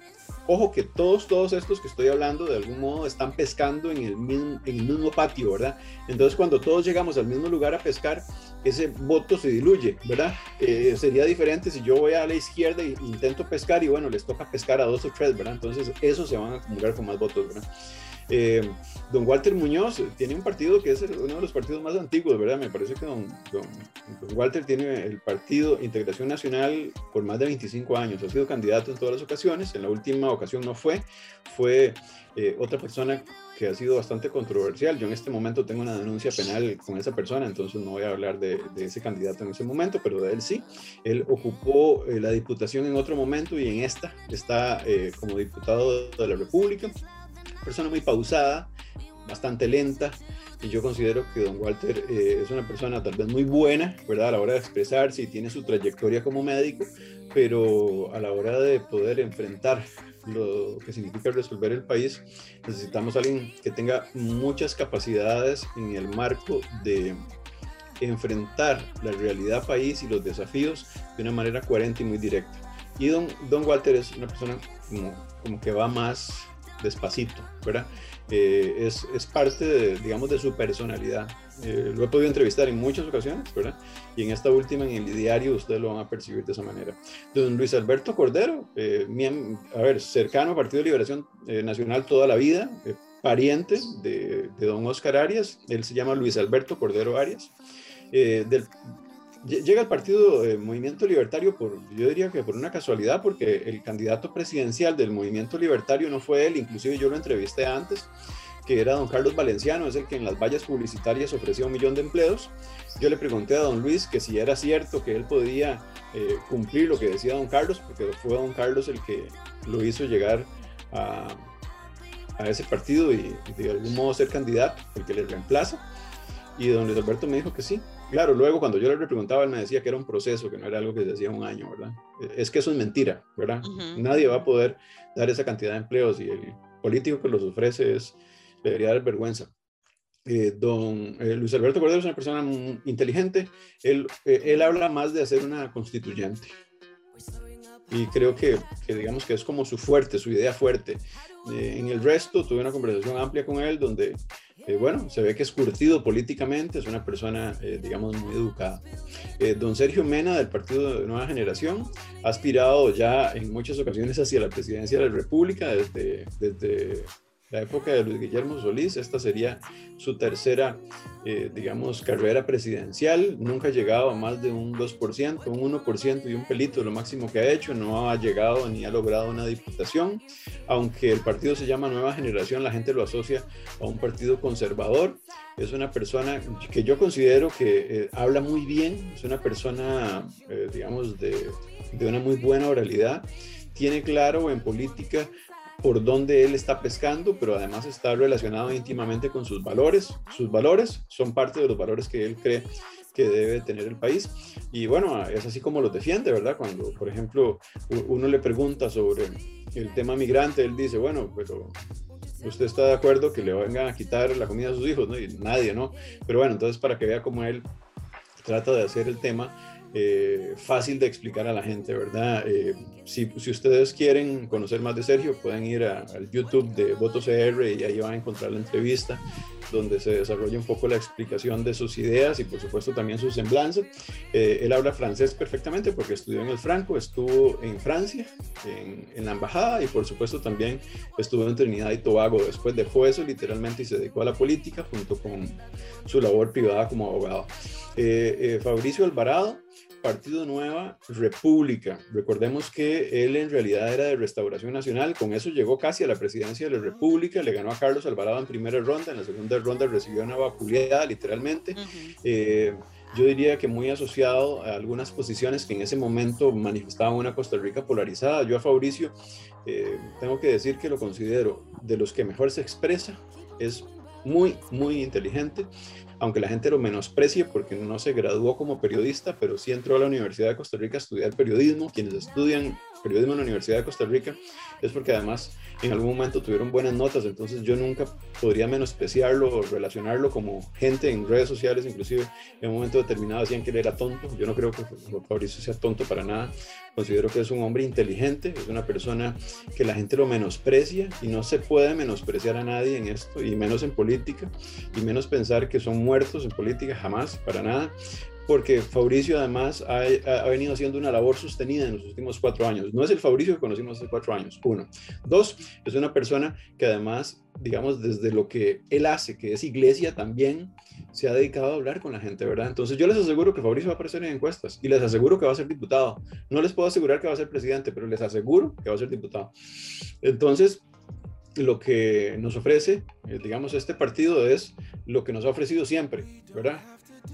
Ojo que todos, todos estos que estoy hablando de algún modo están pescando en el mismo, en el mismo patio, ¿verdad? Entonces cuando todos llegamos al mismo lugar a pescar, ese voto se diluye, ¿verdad? Eh, sería diferente si yo voy a la izquierda e intento pescar y bueno, les toca pescar a dos o tres, ¿verdad? Entonces eso se van a acumular con más votos, ¿verdad? Eh, don Walter Muñoz tiene un partido que es uno de los partidos más antiguos, ¿verdad? Me parece que don, Walter tiene el partido Integración Nacional por más de 25 años. Ha sido candidato en todas las ocasiones. En la última ocasión no fue. Fue eh, otra persona que ha sido bastante controversial. Yo en este momento tengo una denuncia penal con esa persona, entonces no voy a hablar de, ese candidato en ese momento, pero de él sí. Él ocupó eh, la diputación en otro momento y en esta está como diputado de la República persona muy pausada, bastante lenta, y yo considero que don Walter eh, es una persona tal vez muy buena, ¿verdad? A la hora de expresarse y tiene su trayectoria como médico, pero a la hora de poder enfrentar lo que significa resolver el país, necesitamos a alguien que tenga muchas capacidades en el marco de enfrentar la realidad país y los desafíos de una manera coherente y muy directa. Y don, don Walter es una persona como, como que va más despacito, ¿verdad? Eh, es, es, parte, digamos, de su personalidad. Eh, lo he podido entrevistar en muchas ocasiones, ¿verdad? Y en esta última, en el diario, ustedes lo van a percibir de esa manera. Don Luis Alberto Cordero, eh, a ver, cercano al Partido de Liberación Nacional toda la vida, pariente de, de, don Oscar Arias, él se llama Luis Alberto Cordero Arias, del, Llega el partido eh, Movimiento Libertario por, yo diría que por una casualidad, porque el candidato presidencial del Movimiento Libertario no fue él, inclusive yo lo entrevisté antes, que era don Carlos Valenciano, es el que en las vallas publicitarias ofrecía un millón de empleos. Yo le pregunté a don Luis que si era cierto que él podía eh, cumplir lo que decía don Carlos, porque fue don Carlos el que lo hizo llegar a, a ese partido y, de algún modo ser candidato, el que le reemplaza. Y don Luis Alberto me dijo que sí, Claro, luego cuando yo le preguntaba, él me decía que era un proceso, que no era algo que se hacía un año, ¿verdad? Es que eso es mentira, ¿verdad? Nadie va a poder dar esa cantidad de empleos y el político que los ofrece es, debería dar vergüenza. Eh, don eh, Luis Alberto Cordero es una persona inteligente, él, eh, él habla más de hacer una constituyente. Y creo que, que, digamos que es como su fuerte, su idea fuerte. en el resto tuve una conversación amplia con él donde eh, bueno, se ve que es curtido políticamente, es una persona, eh, digamos, muy educada. Eh, don Sergio Mena, del Partido de Nueva Generación, ha aspirado ya en muchas ocasiones hacia la presidencia de la República desde, desde la época de Luis Guillermo Solís. Esta sería su tercera, eh, digamos, carrera presidencial. Nunca ha llegado a más de un 2%, un 1% y un pelito, lo máximo que ha hecho. No ha llegado ni ha logrado una diputación. Aunque el partido se llama Nueva Generación, la gente lo asocia a un partido conservador. Es una persona que yo considero que eh, habla muy bien, es una persona, eh, digamos, de, de una muy buena oralidad tiene claro en política por dónde él está pescando, pero además está relacionado íntimamente con sus valores. Sus valores son parte de los valores que él cree que debe tener el país. Y bueno, es así como los defiende, ¿verdad? Cuando, por ejemplo, uno le pregunta sobre el tema migrante, él dice, bueno, pero usted está de acuerdo que le vengan a quitar la comida a sus hijos, ¿no? Y nadie, ¿no? Pero bueno, entonces para que vea cómo él trata de hacer el tema eh, fácil de explicar a la gente, ¿verdad? Eh, si, si, ustedes quieren conocer más de Sergio, pueden ir al YouTube de Voto CR y ahí van a encontrar la entrevista donde se desarrolla un poco la explicación de sus ideas y por supuesto también su semblanza. Eh, él habla francés perfectamente porque estudió en el Franco, estuvo en Francia, en, en, la embajada y por supuesto también estuvo en Trinidad y Tobago. Después dejó eso literalmente y se dedicó a la política junto con su labor privada como abogado. Eh, eh, Fabricio Alvarado Partido Nueva República. Recordemos que él en realidad era de Restauración Nacional, con eso llegó casi a la presidencia de la República, le ganó a Carlos Alvarado en primera ronda, en la segunda ronda recibió una vapuleada literalmente. Eh, yo diría que muy asociado a algunas posiciones que en ese momento manifestaban una Costa Rica polarizada. Yo a Fabricio eh, tengo que decir que lo considero de los que mejor se expresa, es muy, muy inteligente aunque la gente lo menosprecie porque no se graduó como periodista, pero sí entró a la Universidad de Costa Rica a estudiar periodismo. Quienes estudian periodismo en la Universidad de Costa Rica es porque además en algún momento tuvieron buenas notas, entonces yo nunca podría menospreciarlo o relacionarlo como gente en redes sociales, inclusive en un momento determinado decían que él era tonto, yo no creo que Fabricio sea tonto para nada, considero que es un hombre inteligente, es una persona que la gente lo menosprecia y no se puede menospreciar a nadie en esto, y menos en política, y menos pensar que son muertos en política, jamás, para nada porque Fabricio además ha, ha, venido haciendo una labor sostenida en los últimos cuatro años. No es el Fabricio que conocimos hace cuatro años, uno. Dos, es una persona que además, digamos, desde lo que él hace, que es iglesia también, se ha dedicado a hablar con la gente, ¿verdad? Entonces yo les aseguro que Fabricio va a aparecer en encuestas y les aseguro que va a ser diputado. No les puedo asegurar que va a ser presidente, pero les aseguro que va a ser diputado. Entonces, lo que nos ofrece, eh, digamos, este partido es lo que nos ha ofrecido siempre, ¿verdad?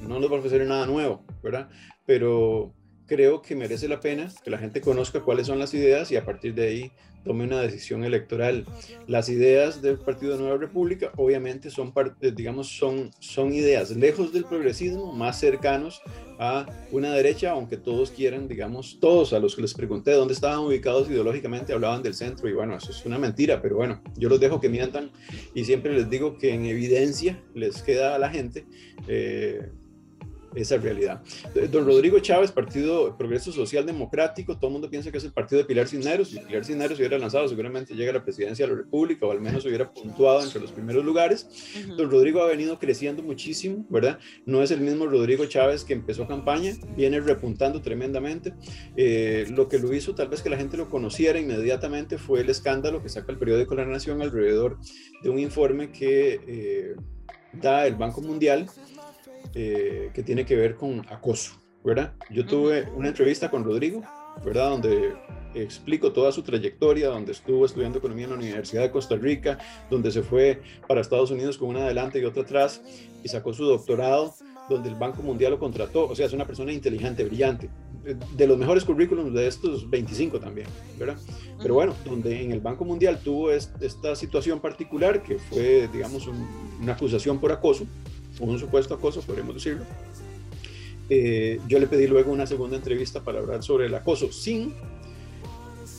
no nos va a ofrecer nada nuevo, ¿verdad? Pero creo que merece la pena que la gente conozca cuáles son las ideas y a partir de ahí tome una decisión electoral. Las ideas del Partido de Nueva República obviamente son, eh, digamos, son, son ideas lejos del progresismo, más cercanos a una derecha, aunque todos quieran, digamos, todos a los que les pregunté dónde estaban ubicados ideológicamente hablaban del centro y bueno, eso es una mentira, pero bueno, yo los dejo que mientan y siempre les digo que en evidencia les queda a la gente. Eh, esa realidad. Don Rodrigo Chávez, Partido Progreso Social Democrático, todo el mundo piensa que es el partido de Pilar Cisneros. Si Pilar Cisneros hubiera lanzado, seguramente llega a la presidencia de la República o al menos hubiera puntuado entre los primeros lugares. Don Rodrigo ha venido creciendo muchísimo, ¿verdad? No es el mismo Rodrigo Chávez que empezó campaña, viene repuntando tremendamente. Eh, lo que lo hizo, tal vez que la gente lo conociera inmediatamente, fue el escándalo que saca el periódico La Nación alrededor de un informe que eh, da el Banco Mundial eh, que tiene que ver con acoso, ¿verdad? Yo tuve una entrevista con Rodrigo, ¿verdad? Donde explico toda su trayectoria, donde estuvo estudiando economía en la Universidad de Costa Rica, donde se fue para Estados Unidos con una adelante y otra atrás y sacó su doctorado, donde el Banco Mundial lo contrató, o sea, es una persona inteligente, brillante, de los mejores currículums de estos 25 también, ¿verdad? Pero bueno, donde en el Banco Mundial tuvo esta situación particular que fue, digamos, una acusación por acoso, un supuesto acoso, podríamos decirlo. Eh, yo le pedí luego una segunda entrevista para hablar sobre el acoso, sin,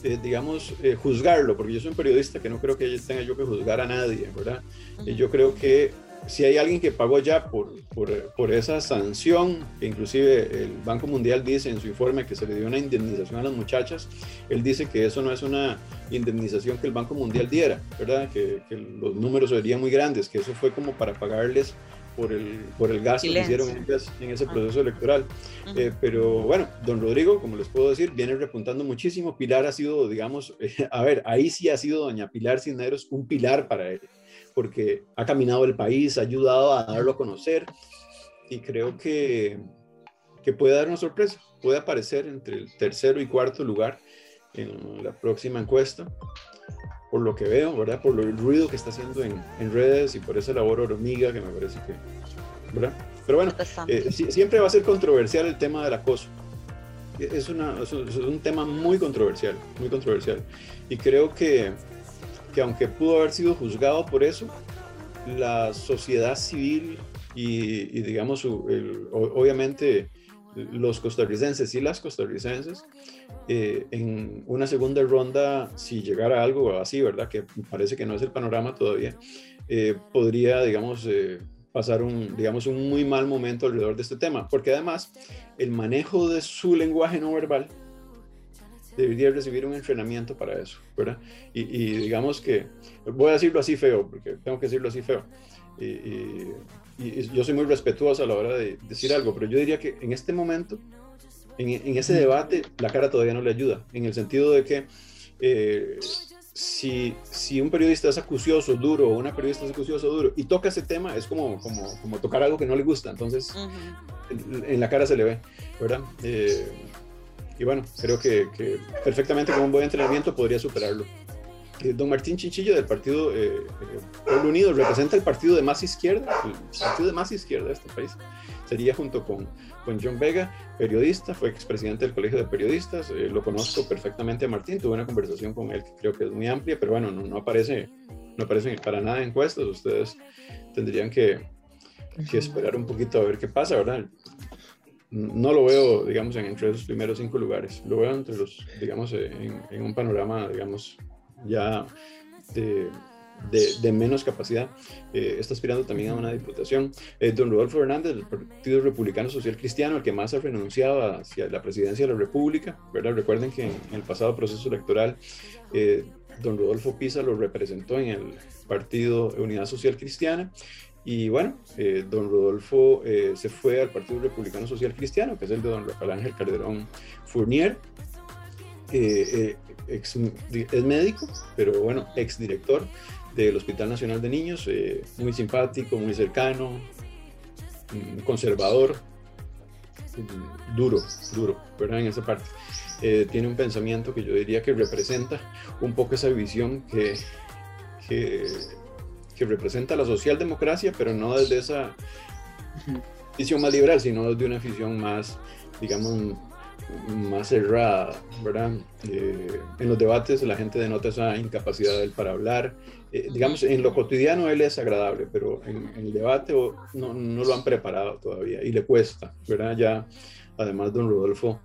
eh, digamos, eh, juzgarlo, porque yo soy un periodista que no creo que tenga yo que juzgar a nadie, ¿verdad? yo creo que si hay alguien que pagó ya por, por, por, esa sanción, que inclusive el Banco Mundial dice en su informe que se le dio una indemnización a las muchachas, él dice que eso no es una indemnización que el Banco Mundial diera, ¿verdad? Que, que los números serían muy grandes, que eso fue como para pagarles por el, por el gasto que hicieron en, ese proceso electoral. Eh, pero bueno, don Rodrigo, como les puedo decir, viene repuntando muchísimo. Pilar ha sido, digamos, a ver, ahí sí ha sido doña Pilar Cisneros un pilar para él, porque ha caminado el país, ha ayudado a darlo a conocer y creo que, que puede dar una sorpresa, puede aparecer entre el tercero y cuarto lugar en la próxima encuesta por lo que veo, ¿verdad? Por el ruido que está haciendo en, en redes y por esa labor hormiga que me parece que, ¿verdad? Pero bueno, eh, siempre va a ser controversial el tema del acoso. Es, una, es, un tema muy controversial, muy controversial. Y creo que, que aunque pudo haber sido juzgado por eso, la sociedad civil y, y digamos, el, obviamente los costarricenses y las costarricenses eh, en una segunda ronda, si llegara algo así, ¿verdad? Que parece que no es el panorama todavía, eh, podría, digamos, eh, pasar un, digamos, un muy mal momento alrededor de este tema, porque además el manejo de su lenguaje no verbal debería recibir un entrenamiento para eso, ¿verdad? Y, digamos que, voy a decirlo así feo, porque tengo que decirlo así feo, y yo soy muy respetuoso a la hora de decir algo, pero yo diría que en este momento, en, en ese debate, la cara todavía no le ayuda, en el sentido de que eh, si, si, un periodista es acucioso, duro, o una periodista es acucioso, duro, y toca ese tema, es como, como, como tocar algo que no le gusta, entonces uh -huh. en, en, la cara se le ve, ¿verdad? Eh, y bueno, creo que, que, perfectamente con un buen entrenamiento podría superarlo. Eh, don Martín Chinchillo del partido eh, Pueblo Unido representa el partido de más izquierda, el partido de más izquierda de este país. Sería junto con, con John Vega, periodista, fue expresidente del Colegio de Periodistas, eh, lo conozco perfectamente a Martín, tuve una conversación con él que creo que es muy amplia, pero bueno, no, aparece, no aparece para nada en encuestas, ustedes tendrían que, esperar un poquito a ver qué pasa, ¿verdad? no lo veo, digamos, en, entre esos primeros cinco lugares. Lo veo entre los, digamos, en, en un panorama, digamos, ya de, menos capacidad. Eh, está aspirando también a una diputación. Eh, don Rodolfo Hernández, del Partido Republicano Social Cristiano, el que más ha renunciado hacia la presidencia de la República. ¿verdad? Recuerden que en, el pasado proceso electoral, eh, don Rodolfo Pisa lo representó en el Partido Unidad Social Cristiana. Y bueno, don Rodolfo se fue al Partido Republicano Social Cristiano, que es el de don Rafael Ángel Calderón Fournier. Ex, es médico, pero bueno, ex director del Hospital Nacional de Niños, muy simpático, muy cercano, conservador, duro, duro, ¿verdad? En esa parte. tiene un pensamiento que yo diría que representa un poco esa visión que, que que representa la socialdemocracia, pero no desde esa visión más liberal, sino desde una visión más, digamos, más cerrada, ¿verdad? Eh, en los debates la gente denota esa incapacidad de él para hablar. Eh, digamos, en lo cotidiano él es agradable, pero en, el debate no, no, lo han preparado todavía y le cuesta, ¿verdad? Ya, además, don Rodolfo,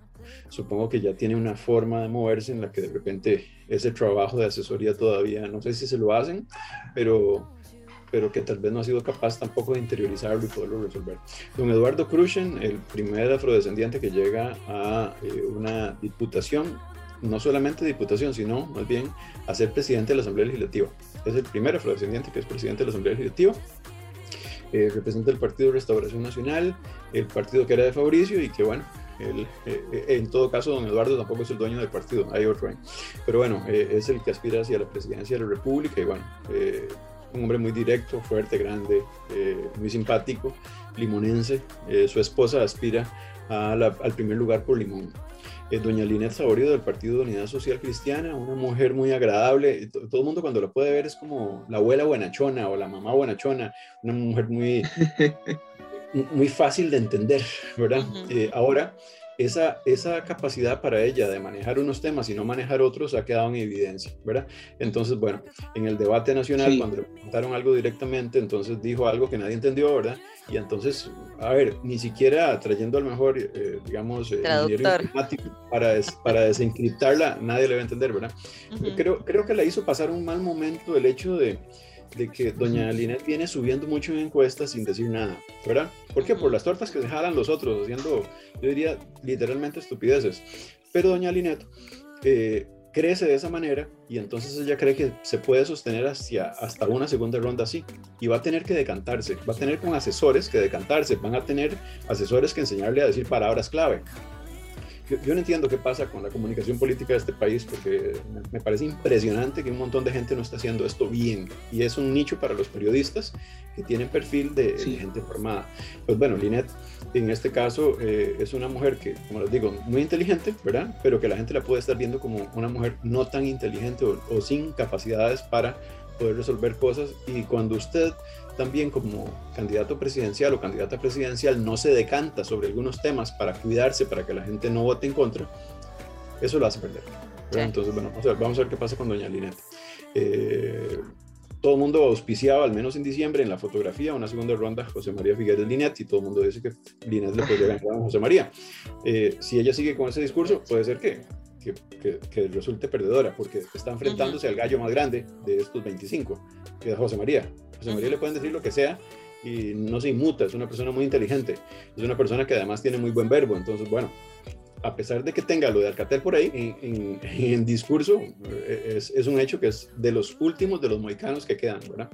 supongo que ya tiene una forma de moverse en la que de repente ese trabajo de asesoría todavía, no sé si se lo hacen, pero pero que tal vez no ha sido capaz tampoco de interiorizarlo y poderlo resolver. Don Eduardo Cruzhen, el primer afrodescendiente que llega a eh, una diputación, no solamente diputación, sino más bien a ser presidente de la Asamblea Legislativa. Es el primer afrodescendiente que es presidente de la Asamblea Legislativa. Eh, representa el Partido Restauración Nacional, el partido que era de Fabricio y que bueno, el, eh, en todo caso, don Eduardo tampoco es el dueño del partido, hay otro. Pero bueno, es el que aspira hacia la presidencia de la República y bueno, un hombre muy directo, fuerte, grande, eh, muy simpático, limonense. Eh, su esposa aspira a la, al primer lugar por Limón. Eh, doña Linet Saborio del Partido de Unidad Social Cristiana, una mujer muy agradable. Todo el mundo cuando la puede ver es como la abuela buenachona o la mamá buenachona, una mujer muy, muy fácil de entender, ¿verdad? -huh. ahora, esa, esa capacidad para ella de manejar unos temas y no manejar otros ha quedado en evidencia, ¿verdad? Entonces, bueno, en el debate nacional, sí. cuando le preguntaron algo directamente, entonces dijo algo que nadie entendió, ¿verdad? Y entonces, a ver, ni siquiera trayendo al mejor, eh, digamos, eh, informático para, des, para desencriptarla, nadie le va a entender, ¿verdad? Uh -huh. creo, creo que le hizo pasar un mal momento el hecho de de que doña Linet viene subiendo mucho en encuestas sin decir nada, ¿verdad? ¿Por qué? Por las tortas que se jalan los otros, haciendo, yo diría, literalmente estupideces. Pero doña Linet eh, crece de esa manera y entonces ella cree que se puede sostener hasta una segunda ronda así y va a tener que decantarse, va a tener con asesores que decantarse, van a tener asesores que enseñarle a decir palabras clave, yo, yo, no entiendo qué pasa con la comunicación política de este país porque me parece impresionante que un montón de gente no está haciendo esto bien y es un nicho para los periodistas que tienen perfil de, sí. de gente formada. Pues bueno, Linet en este caso eh, es una mujer que, como les digo, muy inteligente, ¿verdad? Pero que la gente la puede estar viendo como una mujer no tan inteligente o, o sin capacidades para poder resolver cosas y cuando usted también como candidato presidencial o candidata presidencial no se decanta sobre algunos temas para cuidarse, para que la gente no vote en contra, eso lo hace perder. Sí. Entonces, bueno, vamos a, ver, vamos a ver qué pasa con doña Linet. Eh, todo el mundo auspiciaba, al menos en diciembre, en la fotografía, una segunda ronda José María Figueres Linet, y todo el mundo dice que Linet le podría ganar a José María. Eh, si ella sigue con ese discurso, puede ser que, que, que, que resulte perdedora, porque está enfrentándose uh -huh. al gallo más grande de estos 25, que es José María. José María le pueden decir lo que sea y no se inmuta, es una persona muy inteligente, es una persona que además tiene muy buen verbo, entonces bueno, a pesar de que tenga lo de Alcatel por ahí, en, en, discurso, eh, es, es, un hecho que es de los últimos de los moicanos que quedan, ¿verdad?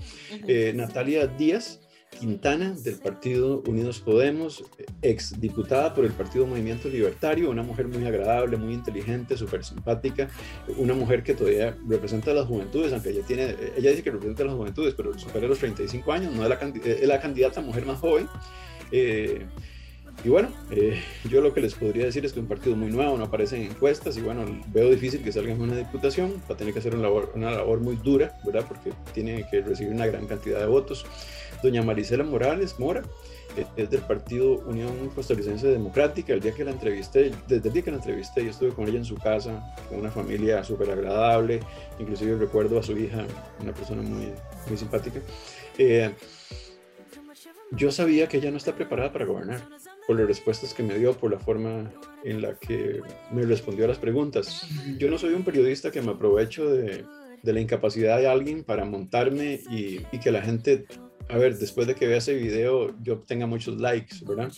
eh, Natalia Díaz Quintana del Partido Unidos Podemos, ex diputada por el Partido Movimiento Libertario, una mujer muy agradable, muy inteligente, súper simpática, una mujer que todavía representa a las juventudes, aunque ella tiene, ella dice que representa a las juventudes, pero supera los 35 años, no es la, es la candidata mujer más joven. Eh, y bueno, eh, yo lo que les podría decir es que un partido muy nuevo, no aparece en encuestas y bueno, veo difícil que salga en una diputación, va a tener que hacer una labor, una labor muy dura, ¿verdad? Porque tiene que recibir una gran cantidad de votos. Doña Marisela Morales Mora eh, es del partido Unión Costarricense Democrática. El día que la entrevisté, desde el día que la entrevisté, yo estuve con ella en su casa, con una familia súper agradable, inclusive recuerdo a su hija, una persona muy, muy simpática. Eh, yo sabía que ella no está preparada para gobernar por las respuestas que me dio, por la forma en la que me respondió a las preguntas. Yo no soy un periodista que me aprovecho de, la incapacidad de alguien para montarme y, que la gente, a ver, después de que vea ese video, yo obtenga muchos likes, ¿verdad?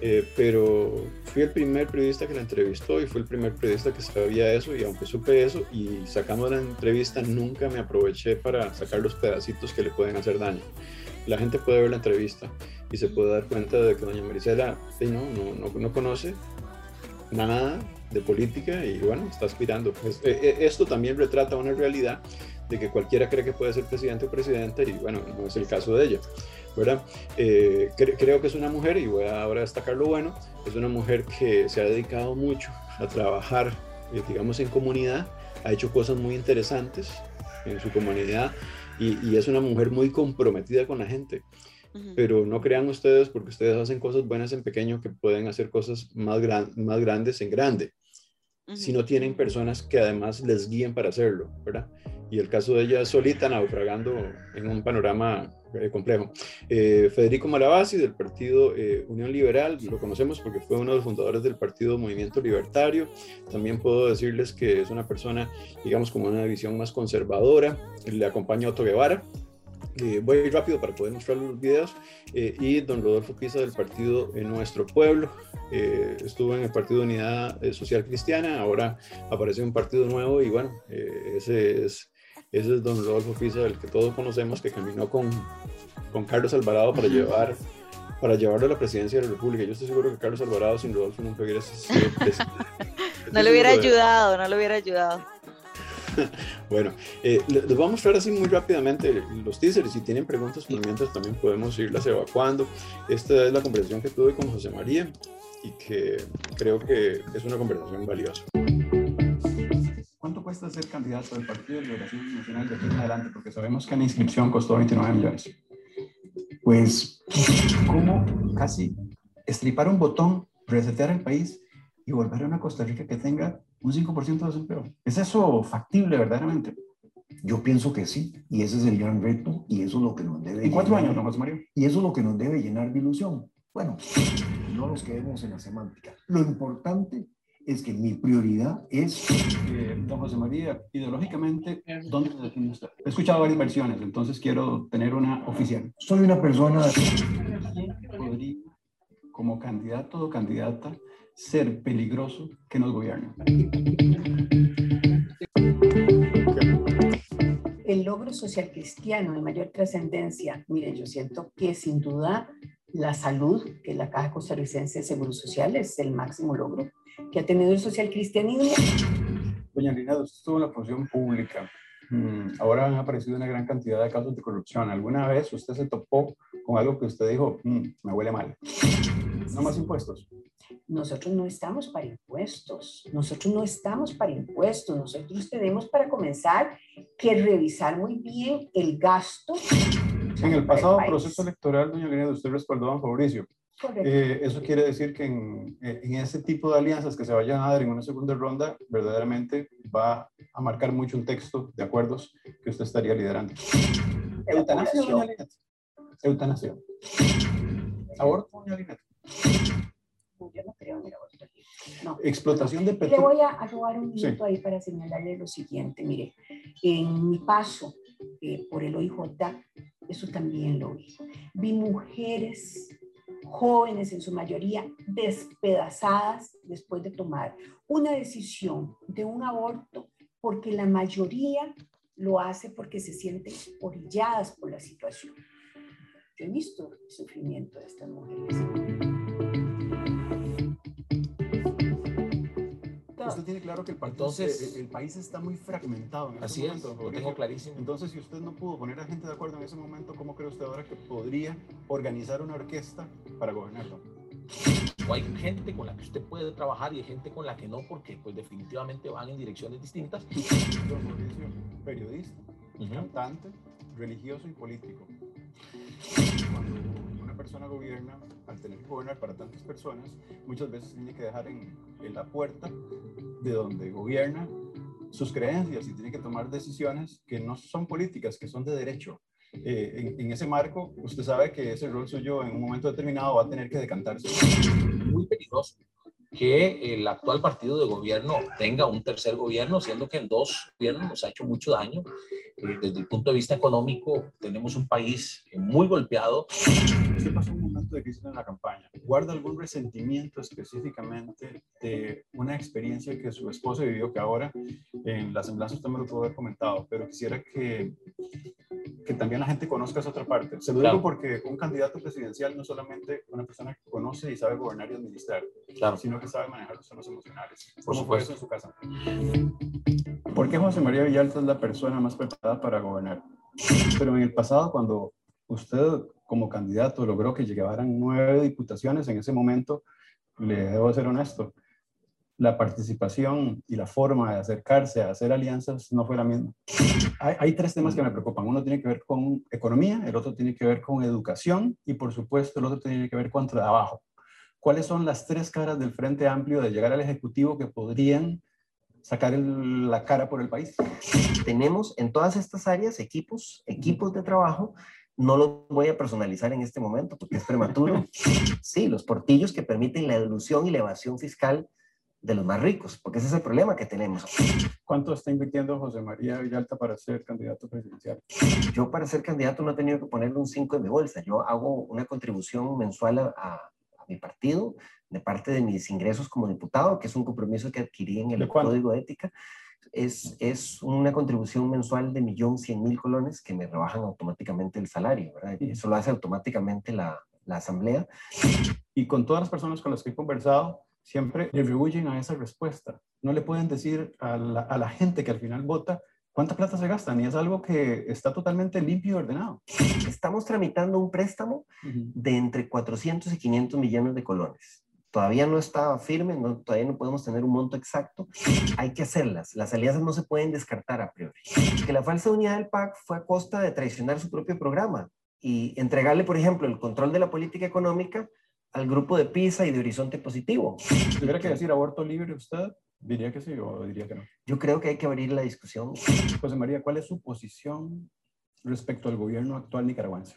Eh, pero fui el primer periodista que la entrevistó y fui el primer periodista que sabía eso y aunque supe eso y sacando la entrevista nunca me aproveché para sacar los pedacitos que le pueden hacer daño. La gente puede ver la entrevista y se puede dar cuenta de que doña Marisela no, no, no, no conoce nada de política y bueno, está aspirando. Es, eh, esto también retrata una realidad de que cualquiera cree que puede ser presidente o presidenta y bueno, no es el caso de ella. ¿verdad? Eh, cre creo que es una mujer, y voy a ahora destacar lo bueno, es una mujer que se ha dedicado mucho a trabajar, eh, digamos, en comunidad, ha hecho cosas muy interesantes en su comunidad y, y es una mujer muy comprometida con la gente pero no crean ustedes porque ustedes hacen cosas buenas en pequeño que pueden hacer cosas más, gran, más grandes en grande, uh -huh. si no tienen personas que además les guíen para hacerlo, ¿verdad? Y el caso de ella solita naufragando en un panorama eh, complejo. Eh, Federico Malavasi del partido eh, Unión Liberal, lo conocemos porque fue uno de los fundadores del partido Movimiento Libertario. También puedo decirles que es una persona, digamos, con una visión más conservadora. Le acompaña Otto Guevara, eh, voy rápido para poder mostrar los videos. Eh, y don Rodolfo Pisa del partido en Nuestro Pueblo. Eh, estuvo en el Partido Unidad Social Cristiana, ahora aparece un partido nuevo y bueno, ese, es, ese es don Rodolfo Pisa, el que todos conocemos, que caminó con, con Carlos Alvarado para llevar para llevarlo a la presidencia de la República. Yo estoy seguro que Carlos Alvarado sin Rodolfo nunca hubiera sido No le hubiera ayudado, no le hubiera ayudado. bueno, eh, les voy a mostrar así muy rápidamente los teasers. Si tienen preguntas, pues mientras también podemos irlas evacuando. Esta es la conversación que tuve con José María y que creo que es una conversación valiosa. ¿Cuánto cuesta ser candidato del Partido de Liberación Nacional de aquí en adelante? Porque sabemos que la inscripción costó 29 millones. Pues, ¿cómo casi estripar un botón, resetear el país y volver a una Costa Rica que tenga un 5% de desempleo. ¿Es eso factible verdaderamente? Yo pienso que sí, y ese es el gran reto, y eso es lo que nos debe... En cuatro años, don José Mario. Y eso es lo que nos debe llenar de ilusión. Bueno, no nos quedemos en la semántica. Lo importante es que mi prioridad es... Eh, don José María, ideológicamente, ¿dónde se define usted? He escuchado varias versiones, entonces quiero tener una oficial. Soy una persona... ¿Quién podría, como candidato o candidata, ser peligroso que nos gobierne. El logro social cristiano de mayor trascendencia, miren, yo siento que sin duda la salud, que la Caja Costarricense de Seguro Social es el máximo logro que ha tenido el social cristianismo. Doña Lina, usted estuvo en la función pública. Ahora han aparecido una gran cantidad de casos de corrupción. ¿Alguna vez usted se topó con algo que usted dijo, mmm, me huele mal? No más impuestos. Nosotros no estamos para impuestos, nosotros no estamos para impuestos, nosotros tenemos para comenzar que revisar muy bien el gasto. En el pasado proceso electoral, doña Grenedo, usted respaldó a Fabricio. Eh, eso quiere decir que en, en, ese tipo de alianzas que se vayan a dar en una segunda ronda, verdaderamente va a marcar mucho un texto de acuerdos que usted estaría liderando. Eutanasia, doña. Eutanasia. Aborto, doña Yo no creo en el aborto. No. Explotación de petróleo. Le voy a robar un minuto sí. ahí para señalarle lo siguiente. Mire, en mi paso eh, por el OIJ, eso también lo vi. vi mujeres jóvenes en su mayoría despedazadas después de tomar una decisión de un aborto porque la mayoría lo hace porque se sienten orilladas por la situación. Yo he visto el sufrimiento de estas mujeres. Usted tiene claro que el, Entonces, el, país está muy fragmentado en así momento. Es, lo tengo clarísimo. Entonces, si usted no pudo poner a gente de acuerdo en ese momento, ¿cómo cree usted ahora que podría organizar una orquesta para gobernarlo? O hay gente con la que usted puede trabajar y hay gente con la que no, porque pues definitivamente van en direcciones distintas. Don Mauricio, periodista, cantante, religioso y político. Cuando persona gobierna, al tener que gobernar para tantas personas, muchas veces tiene que dejar en, en la puerta de donde gobierna sus creencias y tiene que tomar decisiones que no son políticas, que son de derecho. Eh, en, en, ese marco, usted sabe que ese rol suyo en un momento determinado va a tener que decantarse. Muy peligroso que el actual partido de gobierno tenga un tercer gobierno, siendo que en dos gobiernos nos ha hecho mucho daño. Eh, desde el punto de vista económico, tenemos un país muy golpeado. ¿Qué pasó un momento crisis en la campaña? ¿Guarda algún resentimiento específicamente de una experiencia que su esposa vivió, que ahora en la semblanza usted me lo pudo haber comentado, pero quisiera que que también la gente conozca esa otra parte. Se lo digo porque un candidato presidencial no es solamente una persona que conoce y sabe gobernar y administrar, sino que sabe manejar los temas emocionales. Por supuesto. en su casa. ¿Por qué José María Villalta es la persona más preparada para gobernar? Pero en el pasado, cuando usted como candidato logró que llegaran nueve diputaciones, en ese momento, le debo ser honesto, la participación y la forma de acercarse a hacer alianzas no fue la misma. Hay, tres temas que me preocupan. Uno tiene que ver con economía, el otro tiene que ver con educación y por supuesto el otro tiene que ver con trabajo. ¿Cuáles son las tres caras del Frente Amplio de llegar al Ejecutivo que podrían sacar la cara por el país? Tenemos en todas estas áreas equipos, equipos de trabajo no los voy a personalizar en este momento porque es prematuro. Sí, los portillos que permiten la deducción y la evasión fiscal de los más ricos, porque ese es el problema que tenemos. ¿Cuánto está invirtiendo José María Villalta para ser candidato presidencial? Yo para ser candidato no he tenido que ponerle un 5 en mi bolsa. Yo hago una contribución mensual a, mi partido de parte de mis ingresos como diputado, que es un compromiso que adquirí en el Código de Ética. Es, es una contribución mensual de millón cien mil colones que me rebajan automáticamente el salario. ¿verdad? Eso lo hace automáticamente la, la Asamblea. Y con todas las personas con las que he conversado, siempre rehuyen a esa respuesta. No le pueden decir a la, a la, gente que al final vota cuánta plata se gastan y es algo que está totalmente limpio y ordenado. Estamos tramitando un préstamo de entre 400 y 500 millones de colones. Todavía no está firme, no, todavía no podemos tener un monto exacto. Hay que hacerlas. Las alianzas no se pueden descartar a priori. Que la falsa unidad del PAC fue a costa de traicionar su propio programa y entregarle, por ejemplo, el control de la política económica al grupo de PISA y de Horizonte Positivo. Si tuviera que decir aborto libre usted, diría que sí o diría que no. Yo creo que hay que abrir la discusión. José María, ¿cuál es su posición respecto al gobierno actual nicaragüense?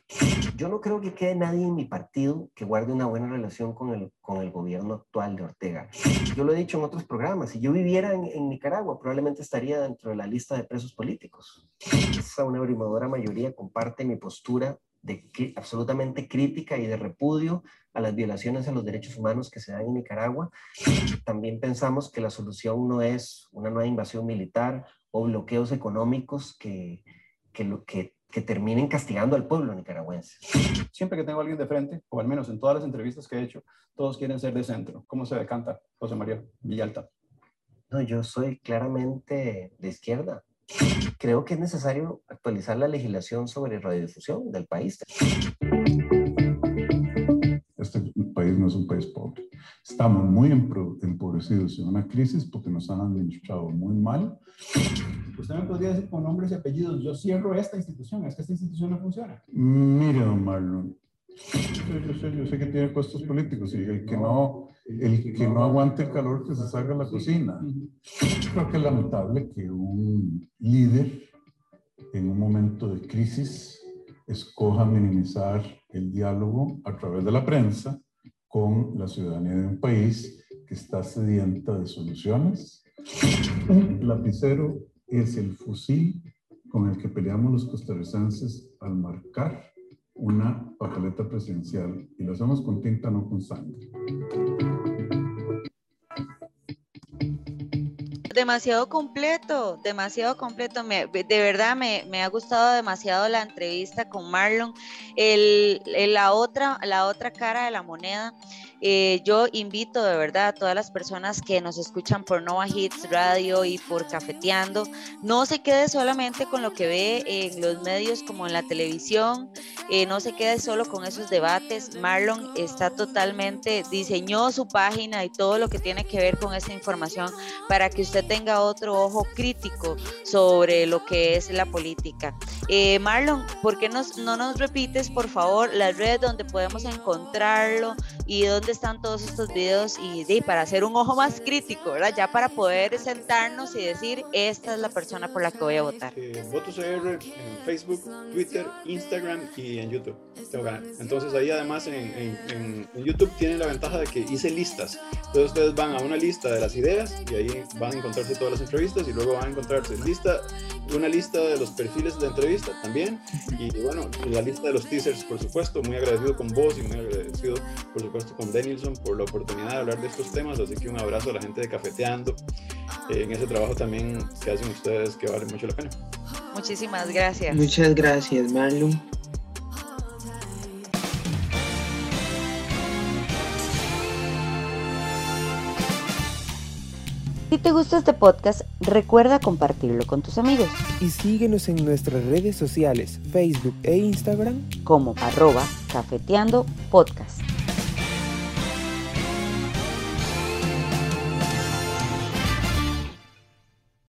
Yo no creo que quede nadie en mi partido que guarde una buena relación con el, con el gobierno actual de Ortega. Yo lo he dicho en otros programas, si yo viviera en, en Nicaragua, probablemente estaría dentro de la lista de presos políticos. Esa una abrumadora mayoría comparte mi postura de absolutamente crítica y de repudio a las violaciones a los derechos humanos que se dan en Nicaragua. También pensamos que la solución no es una nueva invasión militar o bloqueos económicos que, que, lo, que, que terminen castigando al pueblo nicaragüense. Siempre que tengo a alguien de frente, o al menos en todas las entrevistas que he hecho, todos quieren ser de centro. ¿Cómo se decanta José María Villalta? No, yo soy claramente de izquierda creo que es necesario actualizar la legislación sobre radiodifusión del país. Este país no es un país pobre. Estamos muy empobrecidos en una crisis porque nos han administrado muy mal. Usted me podría decir con nombres y apellidos, yo cierro esta institución, es que esta institución no funciona. Mire, don Marlon, yo sé, yo sé que tiene puestos políticos y el que no, el que no aguante el calor que se salga a la cocina. Creo que es lamentable que un líder en un momento de crisis escoja minimizar el diálogo a través de la prensa con la ciudadanía de un país que está sedienta de soluciones. Un lapicero es el fusil con el que peleamos los costarricenses al marcar una papeleta presidencial y lo hacemos con tinta, no con sangre. Demasiado completo, demasiado completo. de verdad me, me, ha gustado demasiado la entrevista con Marlon. El, la, otra, la otra cara de la moneda eh, yo invito de verdad a todas las personas que nos escuchan por Nova Hits Radio y por Cafeteando, no se quede solamente con lo que ve en los medios como en la televisión, eh, no se quede solo con esos debates. Marlon está totalmente, diseñó su página y todo lo que tiene que ver con esa información para que usted tenga otro ojo crítico sobre lo que es la política. Eh, Marlon, ¿por qué no nos repites, por favor, las redes donde podemos encontrarlo y donde están todos estos videos y, para hacer un ojo más crítico, ¿verdad? Ya para poder sentarnos y decir, esta es la persona por la que voy a votar. Eh, Votos en Facebook, Twitter, Instagram y en YouTube. Entonces ahí además en, YouTube tienen la ventaja de que hice listas. Entonces ustedes van a una lista de las ideas y ahí van a encontrarse todas las entrevistas y luego van a encontrarse lista, una lista de los perfiles de entrevista también y bueno, la lista de los teasers por supuesto. Muy agradecido con vos y muy agradecido por supuesto con Denilson por la oportunidad de hablar de estos temas, así que un abrazo a la gente de Cafeteando eh, en ese trabajo también que hacen ustedes que vale mucho la pena. Muchísimas gracias. Muchas gracias, Marlon. Si te gusta este podcast, recuerda compartirlo con tus amigos. Y síguenos en nuestras redes sociales, Facebook e Instagram como arroba cafeteando podcast.